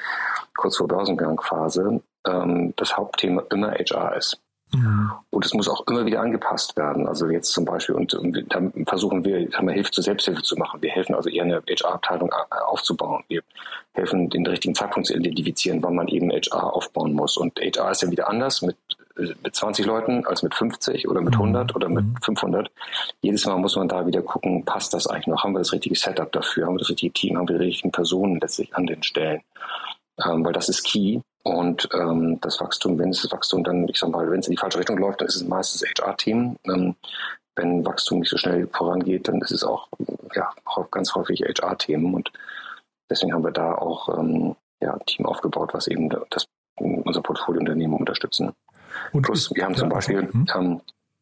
kurz vor Börsengang-Phase, ähm, das Hauptthema immer HR ist. Mhm. Und es muss auch immer wieder angepasst werden. Also jetzt zum Beispiel, und, und da versuchen wir, haben wir Hilfe zur Selbsthilfe zu machen. Wir helfen also eher eine HR-Abteilung aufzubauen. Wir helfen, den richtigen Zeitpunkt zu identifizieren, wann man eben HR aufbauen muss. Und HR ist ja wieder anders mit, mit 20 Leuten als mit 50 oder mit 100 mhm. oder mit 500. Mhm. Jedes Mal muss man da wieder gucken, passt das eigentlich noch? Haben wir das richtige Setup dafür? Haben wir das richtige Team? Haben wir die richtigen Personen letztlich an den Stellen? Ähm, weil das ist key. Und ähm, das Wachstum, wenn es das Wachstum dann, ich sag mal, wenn es in die falsche Richtung läuft, dann ist es meistens HR-Team. Ähm, wenn Wachstum nicht so schnell vorangeht, dann ist es auch ja, ganz häufig HR-Themen. Und deswegen haben wir da auch ähm, ja, ein Team aufgebaut, was eben das, unser Portfoliounternehmen unterstützen. Und Plus, wir haben zum Beispiel, hm?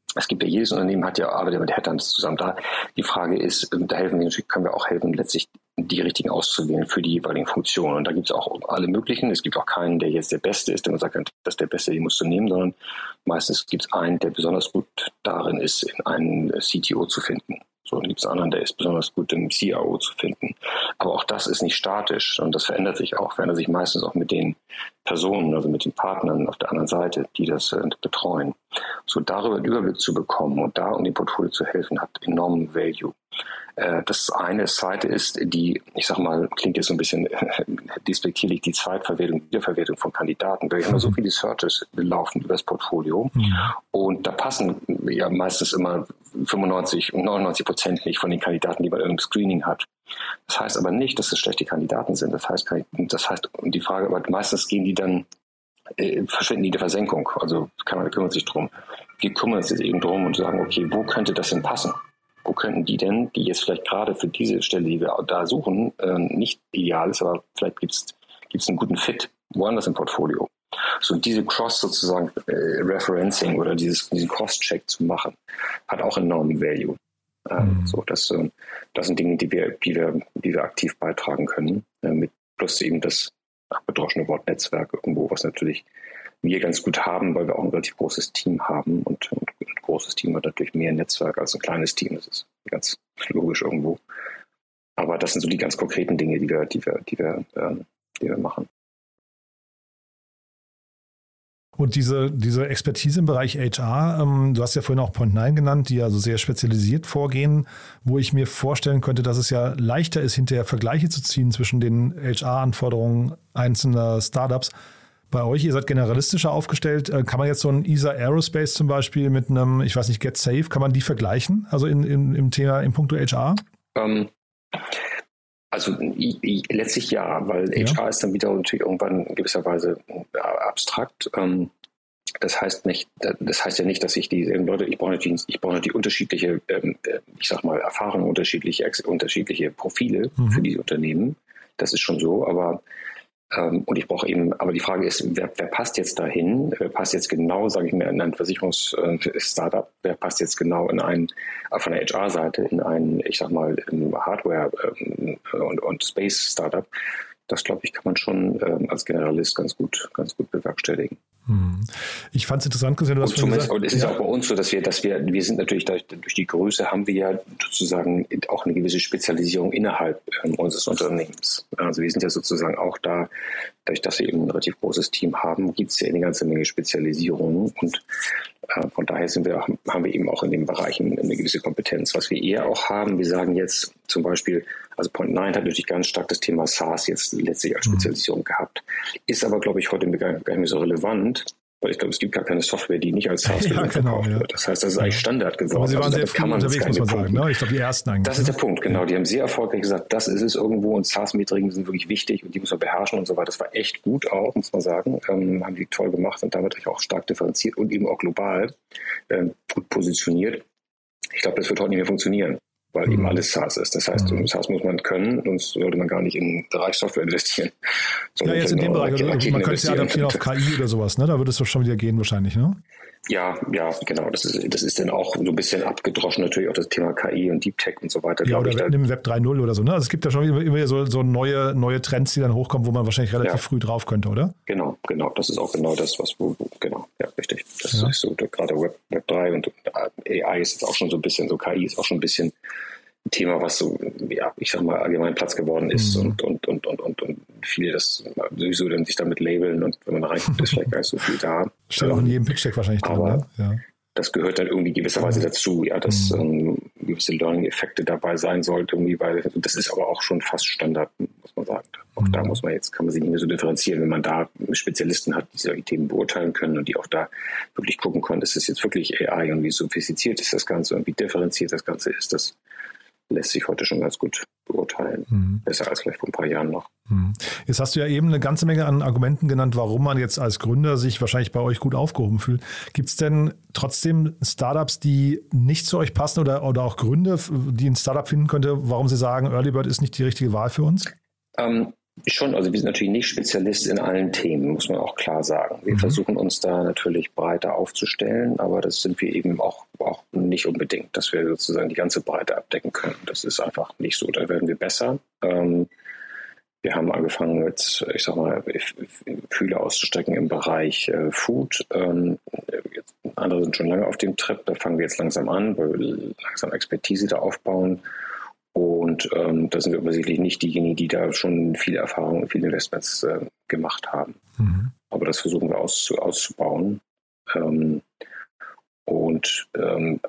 Ähm, es gibt ja jedes Unternehmen hat ja arbeitet mit Headhunters zusammen. Da die Frage ist, da helfen wir natürlich, können wir auch helfen, letztlich die richtigen auszuwählen für die jeweiligen Funktionen. Und da gibt es auch alle möglichen. Es gibt auch keinen, der jetzt der Beste ist, der man sagt, das ist der Beste, den musst du nehmen, sondern meistens gibt es einen, der besonders gut darin ist, in einen CTO zu finden. So, dann gibt anderen, der ist besonders gut im CIO zu finden. Aber auch das ist nicht statisch und das verändert sich auch, verändert sich meistens auch mit den Personen, also mit den Partnern auf der anderen Seite, die das äh, betreuen. So darüber einen Überblick zu bekommen und da um die Portfolio zu helfen, hat enormen Value. Äh, das eine. Das zweite ist die, ich sag mal, klingt jetzt so ein bisschen [LAUGHS] despektierlich, die Zweitverwertung, Wiederverwertung von Kandidaten. Wir haben so mhm. viele Searches laufen über das Portfolio ja. und da passen ja meistens immer 95 und 99 Prozent nicht von den Kandidaten, die man im Screening hat. Das heißt aber nicht, dass es schlechte Kandidaten sind. Das heißt, das heißt, die Frage, aber meistens gehen die dann, äh, verschwinden die in der Versenkung. Also kann man kümmert sich drum. Wir kümmern uns jetzt eben drum und sagen, okay, wo könnte das denn passen? Wo könnten die denn, die jetzt vielleicht gerade für diese Stelle, die wir da suchen, äh, nicht ideal ist, aber vielleicht gibt es einen guten Fit woanders im Portfolio. So diese Cross sozusagen äh, Referencing oder dieses, diesen Cross-Check zu machen, hat auch enormen Value. Ähm, mhm. So, das, äh, das sind Dinge, die wir, die wir, die wir aktiv beitragen können, äh, mit plus eben das bedroschene Wort Netzwerk irgendwo, was natürlich wir ganz gut haben, weil wir auch ein relativ großes Team haben und, und ein großes Team hat natürlich mehr Netzwerk als ein kleines Team. Das ist ganz logisch irgendwo. Aber das sind so die ganz konkreten Dinge, die wir, die wir, die wir, äh, die wir machen. Und diese, diese Expertise im Bereich HR, ähm, du hast ja vorhin auch Point 9 genannt, die also sehr spezialisiert vorgehen, wo ich mir vorstellen könnte, dass es ja leichter ist, hinterher Vergleiche zu ziehen zwischen den HR-Anforderungen einzelner Startups bei euch, ihr seid generalistischer aufgestellt. Äh, kann man jetzt so ein ESA Aerospace zum Beispiel mit einem, ich weiß nicht, Get Safe, kann man die vergleichen? Also in, in, im Thema, im Punkto HR? Ähm, also letztlich ja, weil ja. HR ist dann wieder natürlich irgendwann in gewisser Weise äh, abstrakt. Ähm, das heißt nicht, das heißt ja nicht, dass ich die Leute, ich brauche natürlich, ich brauche natürlich unterschiedliche, ähm, äh, ich sag mal, Erfahrungen, unterschiedliche, unterschiedliche Profile mhm. für diese Unternehmen das ist schon so, aber und ich brauche eben, aber die Frage ist, wer, wer passt jetzt dahin? Wer passt jetzt genau, sage ich mir, in ein Versicherungs-Startup? Äh, wer passt jetzt genau in ein, äh, von der HR-Seite in ein, ich sag mal, Hardware- ähm, und, und Space-Startup? Das, glaube ich, kann man schon ähm, als Generalist ganz gut, ganz gut bewerkstelligen. Hm. Ich fand es interessant gesehen, du hast und, gesagt, und es ist ja. auch bei uns so, dass wir, dass wir, wir sind natürlich durch, durch die Größe haben wir ja sozusagen auch eine gewisse Spezialisierung innerhalb ähm, unseres Unternehmens. Also wir sind ja sozusagen auch da, dadurch, dass wir eben ein relativ großes Team haben, gibt es ja eine ganze Menge Spezialisierungen und äh, von daher sind wir, haben wir eben auch in den Bereichen eine gewisse Kompetenz. Was wir eher auch haben, wir sagen jetzt zum Beispiel, also Point 9 hat natürlich ganz stark das Thema SaaS jetzt letztlich als mhm. Spezialisierung gehabt, ist aber, glaube ich, heute gar nicht mehr so relevant, weil ich glaube, es gibt gar keine Software, die nicht als [LAUGHS] SaaS ja, genau, ja. Das heißt, das ist eigentlich Standard geworden. Aber sie waren also, sehr früh unterwegs, muss man sagen. Ne? Ich glaube, die ersten eigentlich. Das ist der ne? Punkt, genau. Die haben sehr erfolgreich gesagt, das ist es irgendwo und SaaS-Metriken sind wirklich wichtig und die muss man beherrschen und so weiter. Das war echt gut auch, muss man sagen. Ähm, haben die toll gemacht und damit auch stark differenziert und eben auch global ähm, gut positioniert. Ich glaube, das wird heute nicht mehr funktionieren weil mhm. eben alles SaaS ist. Das heißt, mhm. SaaS muss man können, sonst sollte man gar nicht in Bereich Software investieren. Ja, jetzt in dem Bereich. Man könnte es ja adaptieren auf KI oder sowas, ne? Da würde es doch schon wieder gehen wahrscheinlich, ne? Ja, ja, genau. Das ist, das ist dann auch so ein bisschen abgedroschen, natürlich auch das Thema KI und Deep Tech und so weiter. Ja, oder ich, im Web 3.0 oder so. Ne? Also es gibt ja schon immer, immer so, so neue, neue Trends, die dann hochkommen, wo man wahrscheinlich relativ ja. früh drauf könnte, oder? Genau, genau. Das ist auch genau das, was, wo, genau, ja, richtig. Das ja. ist so, gerade Web, Web 3 und AI ist jetzt auch schon so ein bisschen, so KI ist auch schon ein bisschen Thema, was so, ja, ich sag mal, allgemein Platz geworden ist mhm. und, und, und, und, und, und viele das sowieso dann sich damit labeln und wenn man reinguckt, ist vielleicht gar nicht so viel da. Steht auch in jedem Pitch-Deck wahrscheinlich drin, ne? Ja. Das gehört dann irgendwie gewisserweise dazu, ja, dass mhm. ähm, gewisse Learning-Effekte dabei sein sollten, irgendwie, weil das ist aber auch schon fast Standard, muss man sagen. Auch mhm. da muss man jetzt, kann man sich nicht mehr so differenzieren, wenn man da Spezialisten hat, die solche Themen beurteilen können und die auch da wirklich gucken können, ist das jetzt wirklich AI und wie sophistiziert ist das Ganze und wie differenziert das Ganze ist, das lässt sich heute schon ganz gut beurteilen. Mhm. Besser als vielleicht vor ein paar Jahren noch. Mhm. Jetzt hast du ja eben eine ganze Menge an Argumenten genannt, warum man jetzt als Gründer sich wahrscheinlich bei euch gut aufgehoben fühlt. Gibt es denn trotzdem Startups, die nicht zu euch passen oder, oder auch Gründe, die ein Startup finden könnte, warum sie sagen, Early Bird ist nicht die richtige Wahl für uns? Ähm, Schon, also wir sind natürlich nicht Spezialist in allen Themen, muss man auch klar sagen. Wir mhm. versuchen uns da natürlich breiter aufzustellen, aber das sind wir eben auch, auch nicht unbedingt, dass wir sozusagen die ganze Breite abdecken können. Das ist einfach nicht so. Da werden wir besser. Ähm, wir haben angefangen mit, ich sag mal, Fühler auszustrecken im Bereich äh, Food. Ähm, andere sind schon lange auf dem Trip, da fangen wir jetzt langsam an, weil wir langsam Expertise da aufbauen. Und ähm, da sind wir offensichtlich nicht diejenigen, die da schon viel Erfahrung und viele Investments äh, gemacht haben. Mhm. Aber das versuchen wir aus, auszubauen. Ähm, und ähm,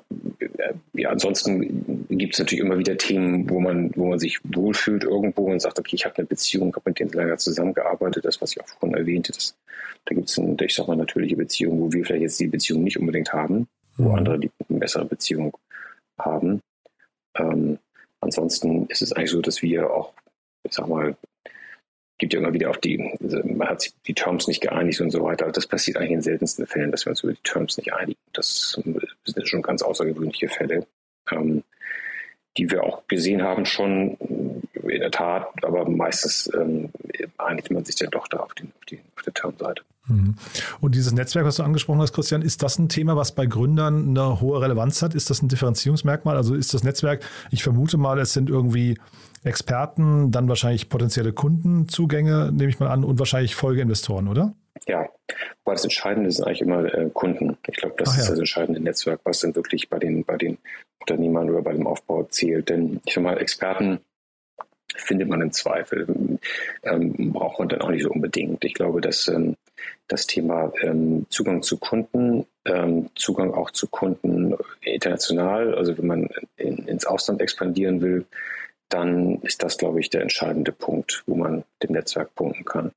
ja, ansonsten gibt es natürlich immer wieder Themen, wo man, wo man sich wohlfühlt irgendwo und sagt, okay, ich habe eine Beziehung, habe mit denen lange zusammengearbeitet, das, was ich auch vorhin erwähnte, das, da gibt es eine, ich sag mal, natürliche Beziehung, wo wir vielleicht jetzt die Beziehung nicht unbedingt haben, wo mhm. andere die eine bessere Beziehung haben. Ähm, Ansonsten ist es eigentlich so, dass wir auch, ich sag mal, gibt ja immer wieder auch die, man hat sich die Terms nicht geeinigt und so weiter. Das passiert eigentlich in seltensten Fällen, dass wir uns über die Terms nicht einigen. Das sind schon ganz außergewöhnliche Fälle, ähm, die wir auch gesehen haben schon in der Tat, aber meistens ähm, einigt man sich dann doch da auf, den, auf, die, auf der Termseite. Mhm. Und dieses Netzwerk, was du angesprochen hast, Christian, ist das ein Thema, was bei Gründern eine hohe Relevanz hat? Ist das ein Differenzierungsmerkmal? Also ist das Netzwerk, ich vermute mal, es sind irgendwie Experten, dann wahrscheinlich potenzielle Kundenzugänge, nehme ich mal an, und wahrscheinlich Folgeinvestoren, oder? Ja, aber das Entscheidende sind eigentlich immer äh, Kunden. Ich glaube, das Ach ist ja. das entscheidende Netzwerk, was dann wirklich bei den, bei den Unternehmern oder bei dem Aufbau zählt. Denn ich sage mal, Experten findet man im Zweifel, ähm, braucht man dann auch nicht so unbedingt. Ich glaube, dass ähm, das Thema ähm, Zugang zu Kunden, ähm, Zugang auch zu Kunden international, also wenn man in, ins Ausland expandieren will, dann ist das, glaube ich, der entscheidende Punkt, wo man dem Netzwerk punkten kann.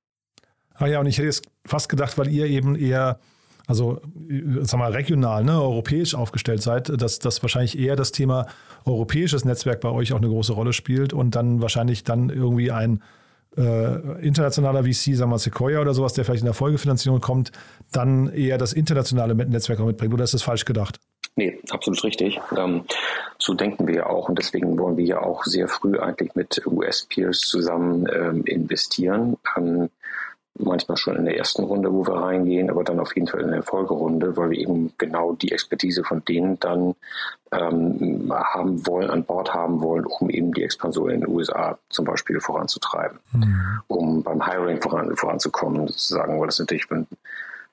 Ah ja, und ich hätte jetzt fast gedacht, weil ihr eben eher also sag mal, regional, ne, europäisch aufgestellt seid, dass das wahrscheinlich eher das Thema europäisches Netzwerk bei euch auch eine große Rolle spielt und dann wahrscheinlich dann irgendwie ein äh, internationaler VC, sagen wir Sequoia oder sowas, der vielleicht in der Folgefinanzierung kommt, dann eher das internationale Netzwerk auch mitbringt. Oder ist das falsch gedacht? Nee, absolut richtig. Ähm, so denken wir ja auch und deswegen wollen wir ja auch sehr früh eigentlich mit US-Peers zusammen ähm, investieren. Ähm, manchmal schon in der ersten Runde, wo wir reingehen, aber dann auf jeden Fall in der Folgerunde, weil wir eben genau die Expertise von denen dann ähm, haben wollen, an Bord haben wollen, um eben die Expansion in den USA zum Beispiel voranzutreiben, mhm. um beim Hiring voran, voranzukommen, sozusagen, weil das natürlich, wenn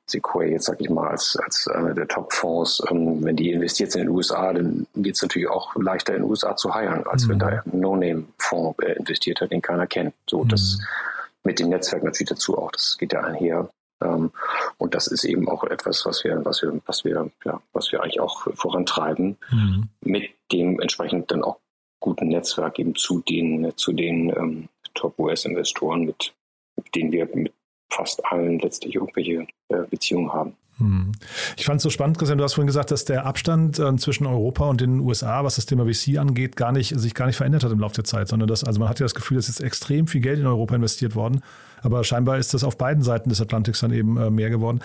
Sequoia jetzt, sag ich mal, als, als einer der Top-Fonds, ähm, wenn die investiert sind in den USA, dann geht es natürlich auch leichter in den USA zu hiren, als mhm. wenn da ein No-Name-Fonds äh, investiert hat, den keiner kennt. So, mhm. das mit dem Netzwerk natürlich dazu auch. Das geht ja einher. Ähm, und das ist eben auch etwas, was wir, was wir, was wir, ja, was wir eigentlich auch vorantreiben, mhm. mit dem entsprechend dann auch guten Netzwerk eben zu den, zu den ähm, Top-US-Investoren, mit, mit denen wir mit fast allen letztlich irgendwelche äh, Beziehungen haben. Hm. Ich fand es so spannend, Christian, du hast vorhin gesagt, dass der Abstand äh, zwischen Europa und den USA, was das Thema VC angeht, gar nicht, sich gar nicht verändert hat im Laufe der Zeit, sondern dass, also man hat ja das Gefühl, dass jetzt extrem viel Geld in Europa investiert worden, aber scheinbar ist das auf beiden Seiten des Atlantiks dann eben äh, mehr geworden.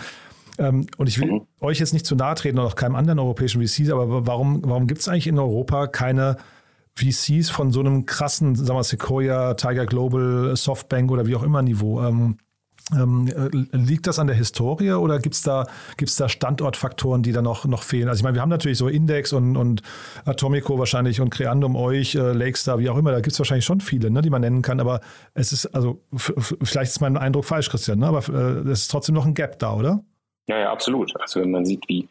Ähm, und ich will mhm. euch jetzt nicht zu nahe treten oder auch keinem anderen europäischen VC, aber warum, warum gibt es eigentlich in Europa keine VCs von so einem krassen, sagen wir Sequoia, Tiger Global, Softbank oder wie auch immer Niveau? Ähm, ähm, äh, liegt das an der Historie oder gibt es da, gibt's da Standortfaktoren, die da noch, noch fehlen? Also ich meine, wir haben natürlich so Index und, und Atomico wahrscheinlich und Creandum euch, äh, Lakestar, wie auch immer, da gibt es wahrscheinlich schon viele, ne, die man nennen kann, aber es ist, also vielleicht ist mein Eindruck falsch, Christian, ne, aber äh, es ist trotzdem noch ein Gap da, oder? Ja, ja, absolut. Also wenn man sieht, wie,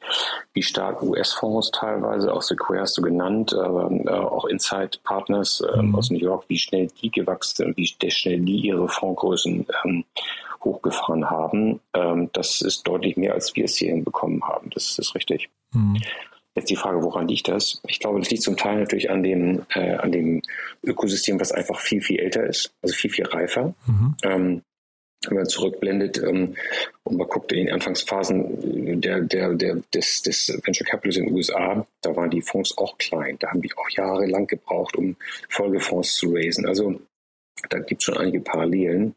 wie stark US-Fonds teilweise, auch Sequoia hast du genannt, aber äh, auch Inside Partners äh, mhm. aus New York, wie schnell die gewachsen sind, wie schnell die ihre Fondsgrößen ähm, hochgefahren haben, ähm, das ist deutlich mehr, als wir es hier hinbekommen haben. Das ist richtig. Mhm. Jetzt die Frage, woran liegt das? Ich glaube, das liegt zum Teil natürlich an dem, äh, an dem Ökosystem, was einfach viel, viel älter ist, also viel, viel reifer. Mhm. Ähm, wenn man zurückblendet ähm, und man guckt in den Anfangsphasen der, der, der, des, des Venture Capitals in den USA, da waren die Fonds auch klein. Da haben die auch jahrelang gebraucht, um Folgefonds zu raisen. Also da gibt es schon einige Parallelen.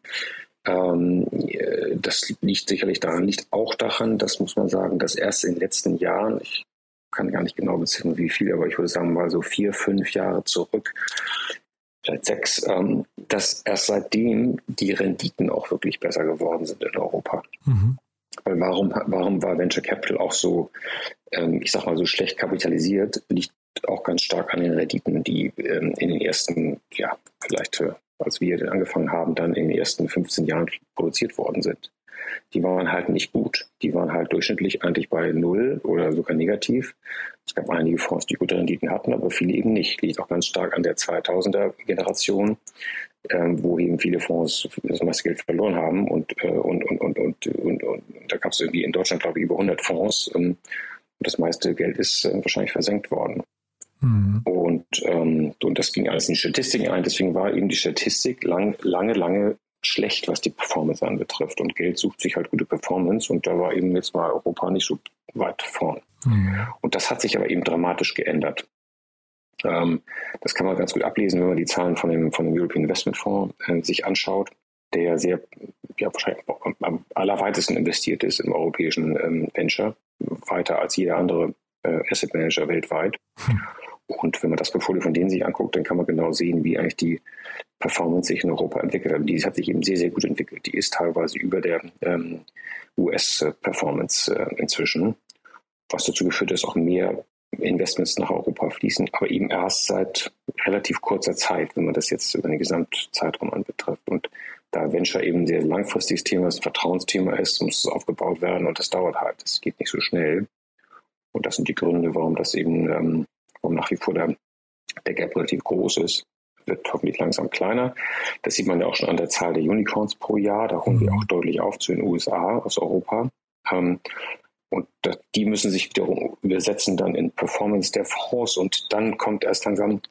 Ähm, äh, das liegt sicherlich daran, liegt auch daran, das muss man sagen, dass erst in den letzten Jahren, ich kann gar nicht genau beziffern, wie viel, aber ich würde sagen mal so vier, fünf Jahre zurück, vielleicht sechs, ähm, dass erst seitdem die Renditen auch wirklich besser geworden sind in Europa. Mhm. Weil warum, warum war Venture Capital auch so, ähm, ich sag mal so schlecht kapitalisiert, liegt auch ganz stark an den Renditen, die in den ersten, ja, vielleicht als wir angefangen haben, dann in den ersten 15 Jahren produziert worden sind. Die waren halt nicht gut. Die waren halt durchschnittlich eigentlich bei Null oder sogar negativ. Es gab einige Fonds, die gute Renditen hatten, aber viele eben nicht. Liegt auch ganz stark an der 2000er Generation, ähm, wo eben viele Fonds das meiste Geld verloren haben. Und, äh, und, und, und, und, und, und, da gab es irgendwie in Deutschland, glaube ich, über 100 Fonds. Ähm, und das meiste Geld ist äh, wahrscheinlich versenkt worden. Mhm. Und, ähm, und das ging alles in die Statistiken ein. Deswegen war eben die Statistik lang, lange, lange schlecht, was die Performance anbetrifft. Und Geld sucht sich halt gute Performance. Und da war eben jetzt mal Europa nicht so weit vorn. Mhm. Und das hat sich aber eben dramatisch geändert. Ähm, das kann man ganz gut ablesen, wenn man die Zahlen von dem, von dem European Investment Fonds äh, sich anschaut, der sehr, ja, wahrscheinlich am, am allerweitesten investiert ist im europäischen ähm, Venture, weiter als jeder andere äh, Asset Manager weltweit. Mhm. Und wenn man das Portfolio von denen sich anguckt, dann kann man genau sehen, wie eigentlich die Performance sich in Europa entwickelt hat. Die hat sich eben sehr, sehr gut entwickelt. Die ist teilweise über der ähm, US-Performance äh, inzwischen, was dazu geführt ist, auch mehr Investments nach Europa fließen, aber eben erst seit relativ kurzer Zeit, wenn man das jetzt über den Gesamtzeitraum anbetrifft. Und da Venture eben ein sehr langfristiges Thema ist, ein Vertrauensthema ist, muss es aufgebaut werden und das dauert halt. Das geht nicht so schnell. Und das sind die Gründe, warum das eben ähm, warum nach wie vor der, der Gap relativ groß ist, wird hoffentlich langsam kleiner. Das sieht man ja auch schon an der Zahl der Unicorns pro Jahr. Da holen wir mhm. auch deutlich auf zu den USA, aus Europa. Ähm, und das, die müssen sich wiederum übersetzen dann in Performance der Fonds und dann kommt erst langsam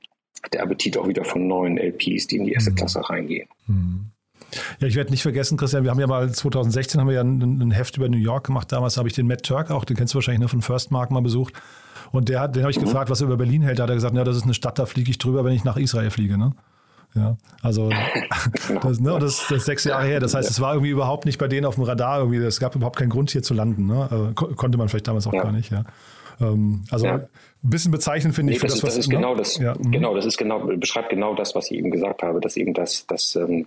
der Appetit auch wieder von neuen LPs, die in die erste mhm. Klasse reingehen. Mhm. Ja, ich werde nicht vergessen, Christian, wir haben ja mal 2016 haben wir ja ein, ein Heft über New York gemacht. Damals habe ich den Matt Turk auch, den kennst du wahrscheinlich ne, von First Mark mal besucht. Und der hat, den habe ich mhm. gefragt, was er über Berlin hält. Da hat er gesagt, ja, das ist eine Stadt, da fliege ich drüber, wenn ich nach Israel fliege. Ne? Ja, also [LAUGHS] das, ne, das, das ist sechs Jahre her. Das heißt, es war irgendwie überhaupt nicht bei denen auf dem Radar. Irgendwie, es gab überhaupt keinen Grund hier zu landen. Ne? Also, konnte man vielleicht damals auch ja. gar nicht. Ja. Ähm, also ja. ein bisschen bezeichnend finde nee, ich für das, das, was, das ist ne? genau das ja. Mhm. genau das ist genau beschreibt genau das was ich eben gesagt habe dass eben das das ähm,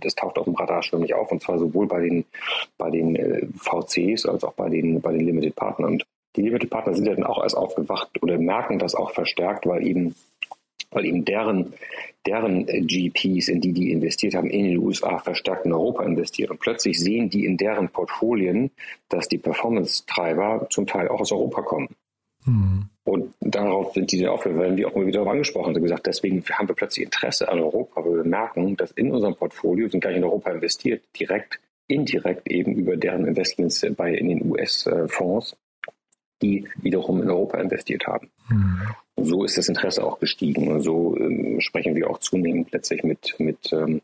das taucht auf dem Radarschirm nicht auf und zwar sowohl bei den bei den äh, VCs als auch bei den bei den Limited Partnern und die Limited Partner sind ja dann auch erst aufgewacht oder merken das auch verstärkt weil eben weil eben deren, deren äh, GPs, in die die investiert haben, in den USA verstärkt in Europa investieren. Und plötzlich sehen die in deren Portfolien, dass die Performance-Treiber zum Teil auch aus Europa kommen. Mhm. Und darauf sind die dann auch, werden wir auch immer wieder darauf angesprochen. Also gesagt, deswegen haben wir plötzlich Interesse an Europa, weil wir merken, dass in unserem Portfolio sind gleich in Europa investiert, direkt, indirekt eben über deren Investments bei, in den US-Fonds, die wiederum in Europa investiert haben. Mhm so ist das Interesse auch gestiegen. Und so ähm, sprechen wir auch zunehmend letztlich mit, mit, ähm,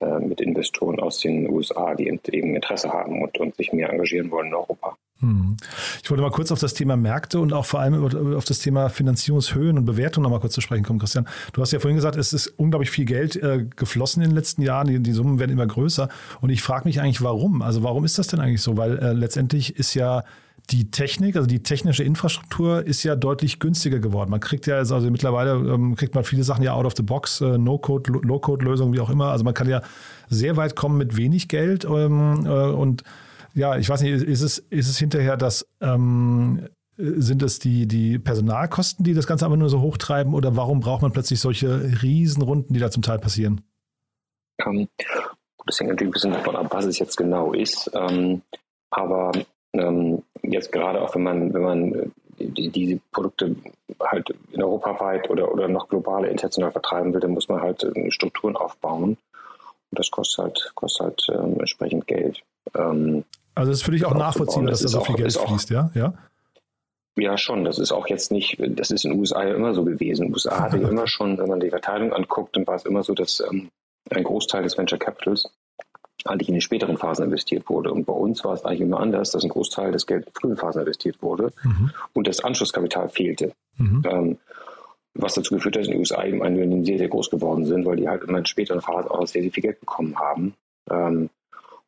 äh, mit Investoren aus den USA, die eben Interesse haben und, und sich mehr engagieren wollen in Europa. Hm. Ich wollte mal kurz auf das Thema Märkte und auch vor allem auf das Thema Finanzierungshöhen und Bewertung noch mal kurz zu sprechen kommen, Christian. Du hast ja vorhin gesagt, es ist unglaublich viel Geld äh, geflossen in den letzten Jahren. Die, die Summen werden immer größer. Und ich frage mich eigentlich, warum? Also warum ist das denn eigentlich so? Weil äh, letztendlich ist ja die Technik, also die technische Infrastruktur ist ja deutlich günstiger geworden. Man kriegt ja also mittlerweile ähm, kriegt man viele Sachen ja out of the box, äh, No-Code, Low-Code-Lösungen, wie auch immer. Also man kann ja sehr weit kommen mit wenig Geld ähm, äh, und ja, ich weiß nicht, ist es, ist es hinterher das, ähm, sind es die, die Personalkosten, die das Ganze aber nur so hochtreiben oder warum braucht man plötzlich solche Riesenrunden, die da zum Teil passieren? Um, ähm, das hängt natürlich ein bisschen davon ab, was es jetzt genau ist. Um, aber ähm, jetzt gerade auch wenn man, wenn man äh, die, diese Produkte halt in Europa weit oder, oder noch global international vertreiben will, dann muss man halt äh, Strukturen aufbauen. Und das kostet halt, kostet halt ähm, entsprechend Geld. Ähm, also das ist für dich auch nachvollziehbar, dass da so viel Geld fließt, ja? ja? Ja, schon. Das ist auch jetzt nicht, das ist in den USA ja immer so gewesen. In den USA hatte immer schon, wenn man die Verteilung anguckt, dann war es immer so, dass ähm, ein Großteil des Venture Capitals eigentlich in den späteren Phasen investiert wurde. Und bei uns war es eigentlich immer anders, dass ein Großteil des Geld in frühen Phasen investiert wurde mhm. und das Anschlusskapital fehlte. Mhm. Ähm, was dazu geführt hat, dass in den USA eben Unternehmen sehr, sehr groß geworden sind, weil die halt immer in späteren Phasen auch sehr, sehr viel Geld bekommen haben. Ähm,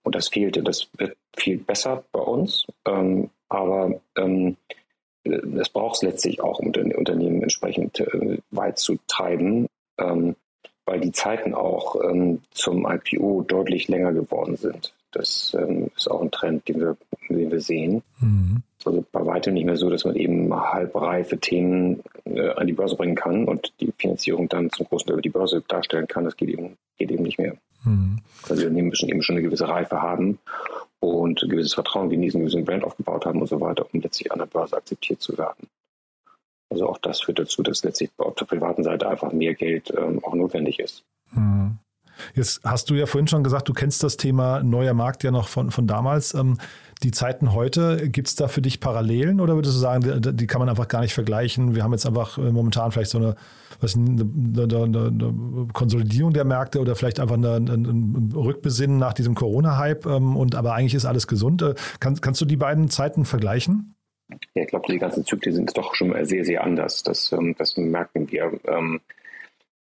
und das fehlte. Das wird viel besser bei uns, ähm, aber ähm, es braucht es letztlich auch, um Unternehmen entsprechend äh, weit zu treiben. Ähm, weil die Zeiten auch ähm, zum IPO deutlich länger geworden sind. Das ähm, ist auch ein Trend, den wir, den wir sehen. Mhm. Also bei weitem nicht mehr so, dass man eben halbreife Themen äh, an die Börse bringen kann und die Finanzierung dann zum großen Teil über die Börse darstellen kann. Das geht eben, geht eben nicht mehr. Mhm. Also die Unternehmen müssen eben schon eine gewisse Reife haben und ein gewisses Vertrauen genießen, gewissen Brand aufgebaut haben und so weiter, um letztlich an der Börse akzeptiert zu werden. Also auch das führt dazu, dass letztlich auf der privaten Seite einfach mehr Geld ähm, auch notwendig ist. Hm. Jetzt hast du ja vorhin schon gesagt, du kennst das Thema neuer Markt ja noch von, von damals. Ähm, die Zeiten heute, gibt es da für dich Parallelen oder würdest du sagen, die, die, kann man einfach gar nicht vergleichen? Wir haben jetzt einfach äh, momentan vielleicht so eine, was, eine, eine, eine Konsolidierung der Märkte oder vielleicht einfach ein Rückbesinnen nach diesem Corona-Hype ähm, und aber eigentlich ist alles gesund. Äh, kann, kannst du die beiden Zeiten vergleichen? Ja, ich glaube, die ganzen Zyklen sind doch schon mal sehr, sehr anders. Das, ähm, das merken wir. Ähm,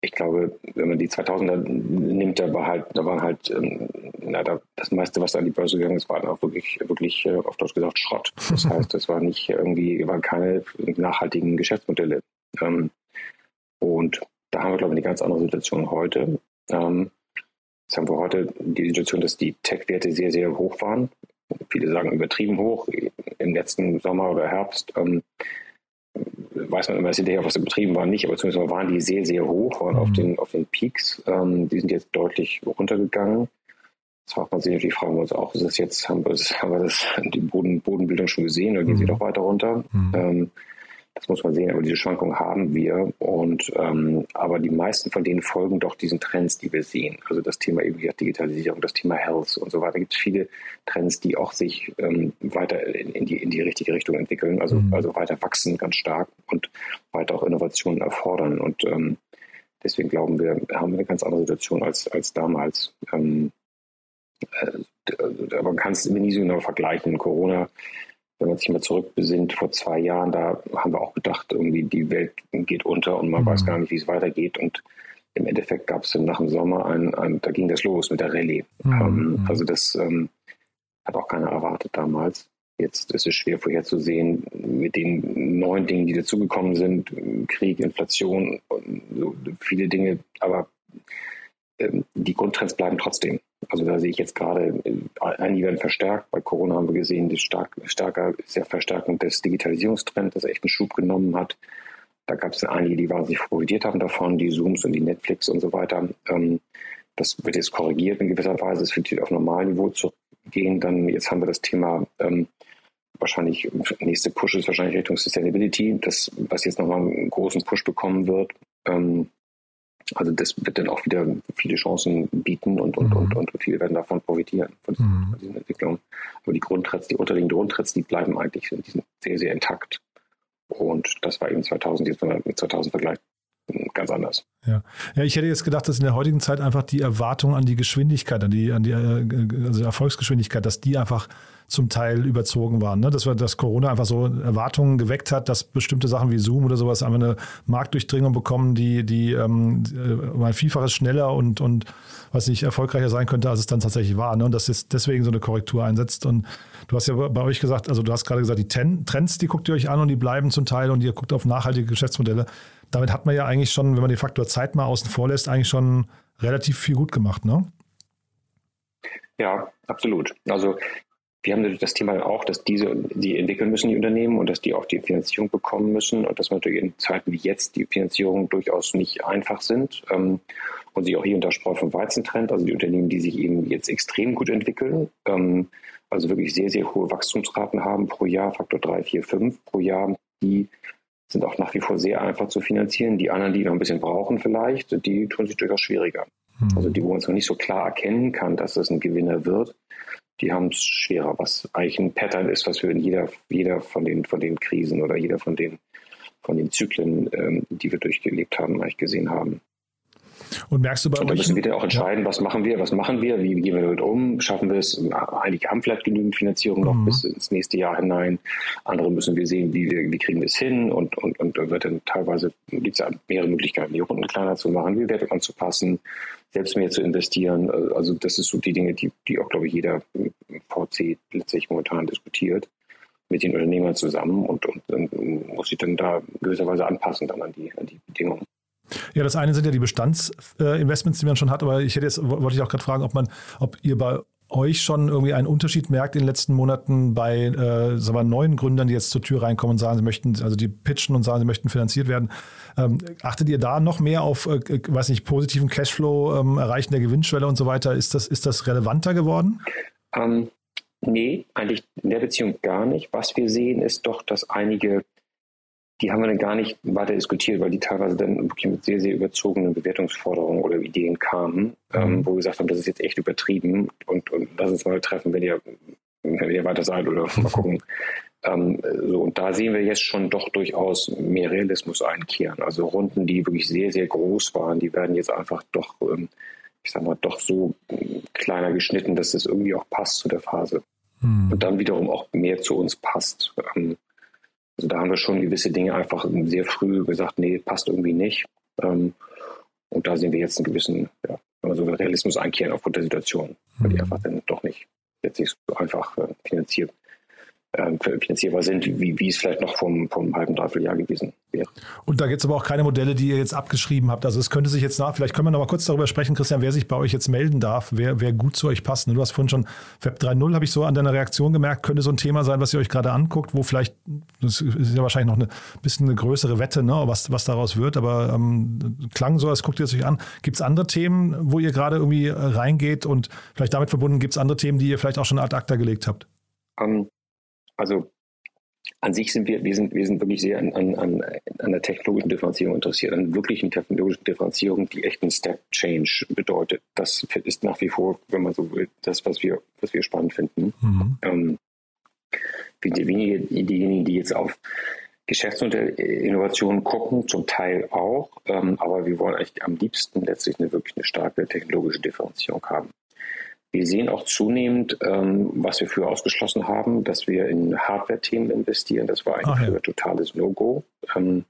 ich glaube, wenn man die 2000er nimmt, da war halt, da waren halt, ähm, na, da, das meiste, was an die Börse gegangen ist, war auch wirklich, wirklich, äh, auf Deutsch gesagt, Schrott. Das [LAUGHS] heißt, das war nicht irgendwie, waren keine nachhaltigen Geschäftsmodelle. Ähm, und da haben wir, glaube ich, eine ganz andere Situation heute. Ähm, jetzt haben wir heute die Situation, dass die Tech-Werte sehr, sehr hoch waren viele sagen übertrieben hoch. Im letzten Sommer oder Herbst ähm, weiß man immer jetzt hinterher, was übertrieben war, nicht, aber zumindest waren die sehr, sehr hoch, waren mhm. auf, den, auf den Peaks. Ähm, die sind jetzt deutlich runtergegangen. Jetzt fragt man sich natürlich, fragen wir uns auch, ist das jetzt, haben wir, das, haben wir das, die Boden, Bodenbildung schon gesehen oder gehen mhm. sie noch weiter runter? Mhm. Ähm, das muss man sehen, aber diese Schwankungen haben wir. Und ähm, aber die meisten von denen folgen doch diesen Trends, die wir sehen. Also das Thema eben Digitalisierung, das Thema Health und so weiter. Da gibt es viele Trends, die auch sich ähm, weiter in, in, die, in die richtige Richtung entwickeln, also, mhm. also weiter wachsen ganz stark und weiter auch Innovationen erfordern. Und ähm, deswegen glauben wir, haben wir eine ganz andere Situation als, als damals. Ähm, äh, aber man kann es nie so genau vergleichen. Corona wenn man sich mal zurückbesinnt, vor zwei Jahren, da haben wir auch gedacht, irgendwie die Welt geht unter und man mhm. weiß gar nicht, wie es weitergeht. Und im Endeffekt gab es dann nach dem Sommer ein, ein, da ging das los mit der Rallye. Mhm. Ähm, also das ähm, hat auch keiner erwartet damals. Jetzt ist es schwer vorherzusehen, mit den neuen Dingen, die dazugekommen sind, Krieg, Inflation so viele Dinge, aber ähm, die Grundtrends bleiben trotzdem. Also da sehe ich jetzt gerade, äh, einige werden verstärkt. Bei Corona haben wir gesehen, die stark, stärker, sehr Verstärkung des Digitalisierungstrends, das echt einen Schub genommen hat. Da gab es einige, die wahnsinnig profitiert haben davon, die Zooms und die Netflix und so weiter. Ähm, das wird jetzt korrigiert in gewisser Weise. Es wird auf Normalniveau zurückgehen. Dann jetzt haben wir das Thema ähm, wahrscheinlich nächste Push ist wahrscheinlich Richtung Sustainability, das was jetzt nochmal einen großen Push bekommen wird. Ähm, also das wird dann auch wieder viele Chancen bieten und, und, mhm. und, und viele werden davon profitieren, von diesen, mhm. diesen Entwicklungen. Aber die Grundtrends, die unterliegenden Grundtrends, die bleiben eigentlich, die sind sehr, sehr intakt. Und das war eben 2000, jetzt mit 2000 Vergleich ganz anders. Ja. ja, ich hätte jetzt gedacht, dass in der heutigen Zeit einfach die Erwartung an die Geschwindigkeit, an die, an die äh, also Erfolgsgeschwindigkeit, dass die einfach zum Teil überzogen waren. Ne? Dass, dass Corona einfach so Erwartungen geweckt hat, dass bestimmte Sachen wie Zoom oder sowas einfach eine Marktdurchdringung bekommen, die, die ähm, äh, mal Vielfaches schneller und, und was nicht erfolgreicher sein könnte, als es dann tatsächlich war. Ne? Und dass jetzt deswegen so eine Korrektur einsetzt. Und du hast ja bei euch gesagt, also du hast gerade gesagt, die Ten Trends, die guckt ihr euch an und die bleiben zum Teil und ihr guckt auf nachhaltige Geschäftsmodelle. Damit hat man ja eigentlich schon, wenn man den Faktor Zeit mal außen vor lässt, eigentlich schon relativ viel gut gemacht, ne? Ja, absolut. Also wir haben natürlich das Thema auch, dass diese, die entwickeln müssen, die Unternehmen, und dass die auch die Finanzierung bekommen müssen und dass natürlich in Zeiten wie jetzt die Finanzierung durchaus nicht einfach sind ähm, und sich auch hier unter Spreu vom Weizen trennt. Also die Unternehmen, die sich eben jetzt extrem gut entwickeln, ähm, also wirklich sehr, sehr hohe Wachstumsraten haben pro Jahr, Faktor 3, 4, 5 pro Jahr, die sind auch nach wie vor sehr einfach zu finanzieren. Die anderen, die noch ein bisschen brauchen vielleicht, die tun sich durchaus schwieriger. Mhm. Also die, wo man es noch nicht so klar erkennen kann, dass das ein Gewinner wird, die haben es schwerer, was eigentlich ein Pattern ist, was wir in jeder, jeder von den, von den Krisen oder jeder von den, von den Zyklen, ähm, die wir durchgelebt haben, eigentlich gesehen haben. Und merkst du bei und? Da müssen wir dann auch entscheiden, ja. was machen wir, was machen wir, wie gehen wir damit um, schaffen wir es, einige haben vielleicht genügend Finanzierung noch mhm. bis ins nächste Jahr hinein, andere müssen wir sehen, wie, wir, wie kriegen wir es hin und, und, und da wird dann teilweise, gibt es ja mehrere Möglichkeiten, die Runden kleiner zu machen, die Werte anzupassen, selbst mehr zu investieren. Also das ist so die Dinge, die, die auch, glaube ich, jeder VC letztlich momentan diskutiert mit den Unternehmern zusammen und, und, und muss sich dann da gewisserweise anpassen dann an die, an die Bedingungen. Ja, das eine sind ja die Bestandsinvestments, die man schon hat, aber ich hätte jetzt, wollte ich auch gerade fragen, ob man, ob ihr bei euch schon irgendwie einen Unterschied merkt in den letzten Monaten bei äh, sagen wir, neuen Gründern, die jetzt zur Tür reinkommen und sagen, sie möchten, also die pitchen und sagen, sie möchten finanziert werden. Ähm, achtet ihr da noch mehr auf, äh, weiß nicht, positiven Cashflow, ähm, Erreichen der Gewinnschwelle und so weiter? Ist das, ist das relevanter geworden? Ähm, nee, eigentlich in der Beziehung gar nicht. Was wir sehen, ist doch, dass einige die haben wir dann gar nicht weiter diskutiert, weil die teilweise dann wirklich mit sehr, sehr überzogenen Bewertungsforderungen oder Ideen kamen, ähm, mhm. wo wir gesagt haben, das ist jetzt echt übertrieben und, und lass uns mal treffen, wenn ihr, wenn ihr weiter seid oder mal [LAUGHS] gucken. Ähm, so, und da sehen wir jetzt schon doch durchaus mehr Realismus einkehren. Also Runden, die wirklich sehr, sehr groß waren, die werden jetzt einfach doch, ähm, ich sag mal, doch so ähm, kleiner geschnitten, dass es irgendwie auch passt zu der Phase. Mhm. Und dann wiederum auch mehr zu uns passt. Ähm, also da haben wir schon gewisse Dinge einfach sehr früh gesagt, nee, passt irgendwie nicht. Ähm, und da sehen wir jetzt einen gewissen, ja, also Realismus einkehren aufgrund der Situation, weil die mhm. einfach dann doch nicht letztlich so einfach äh, finanziert finanzierbar sind, wie, wie es vielleicht noch vom, vom halben, dreiviertel Jahr gewesen wäre. Und da gibt es aber auch keine Modelle, die ihr jetzt abgeschrieben habt. Also es könnte sich jetzt nach, vielleicht können wir noch mal kurz darüber sprechen, Christian, wer sich bei euch jetzt melden darf, wer, wer gut zu euch passt. Du hast vorhin schon Web 3.0, habe ich so an deiner Reaktion gemerkt, könnte so ein Thema sein, was ihr euch gerade anguckt, wo vielleicht, das ist ja wahrscheinlich noch ein bisschen eine größere Wette, ne, was, was daraus wird, aber ähm, klang so, als guckt ihr es euch an. Gibt es andere Themen, wo ihr gerade irgendwie reingeht und vielleicht damit verbunden, gibt es andere Themen, die ihr vielleicht auch schon ad acta gelegt habt? Um ähm, also an sich sind wir, wir sind, wir sind wirklich sehr an, an, an der technologischen Differenzierung interessiert, an wirklichen technologischen Differenzierung, die echt einen Step Change bedeutet. Das ist nach wie vor, wenn man so will, das, was wir, was wir spannend finden. Mhm. Ähm, wenige diejenigen, die jetzt auf Geschäftsinnovationen gucken, zum Teil auch, ähm, aber wir wollen eigentlich am liebsten letztlich eine wirklich eine starke technologische Differenzierung haben. Wir sehen auch zunehmend, ähm, was wir früher ausgeschlossen haben, dass wir in Hardware-Themen investieren. Das war eigentlich ja. früher totales No-Go. Ähm,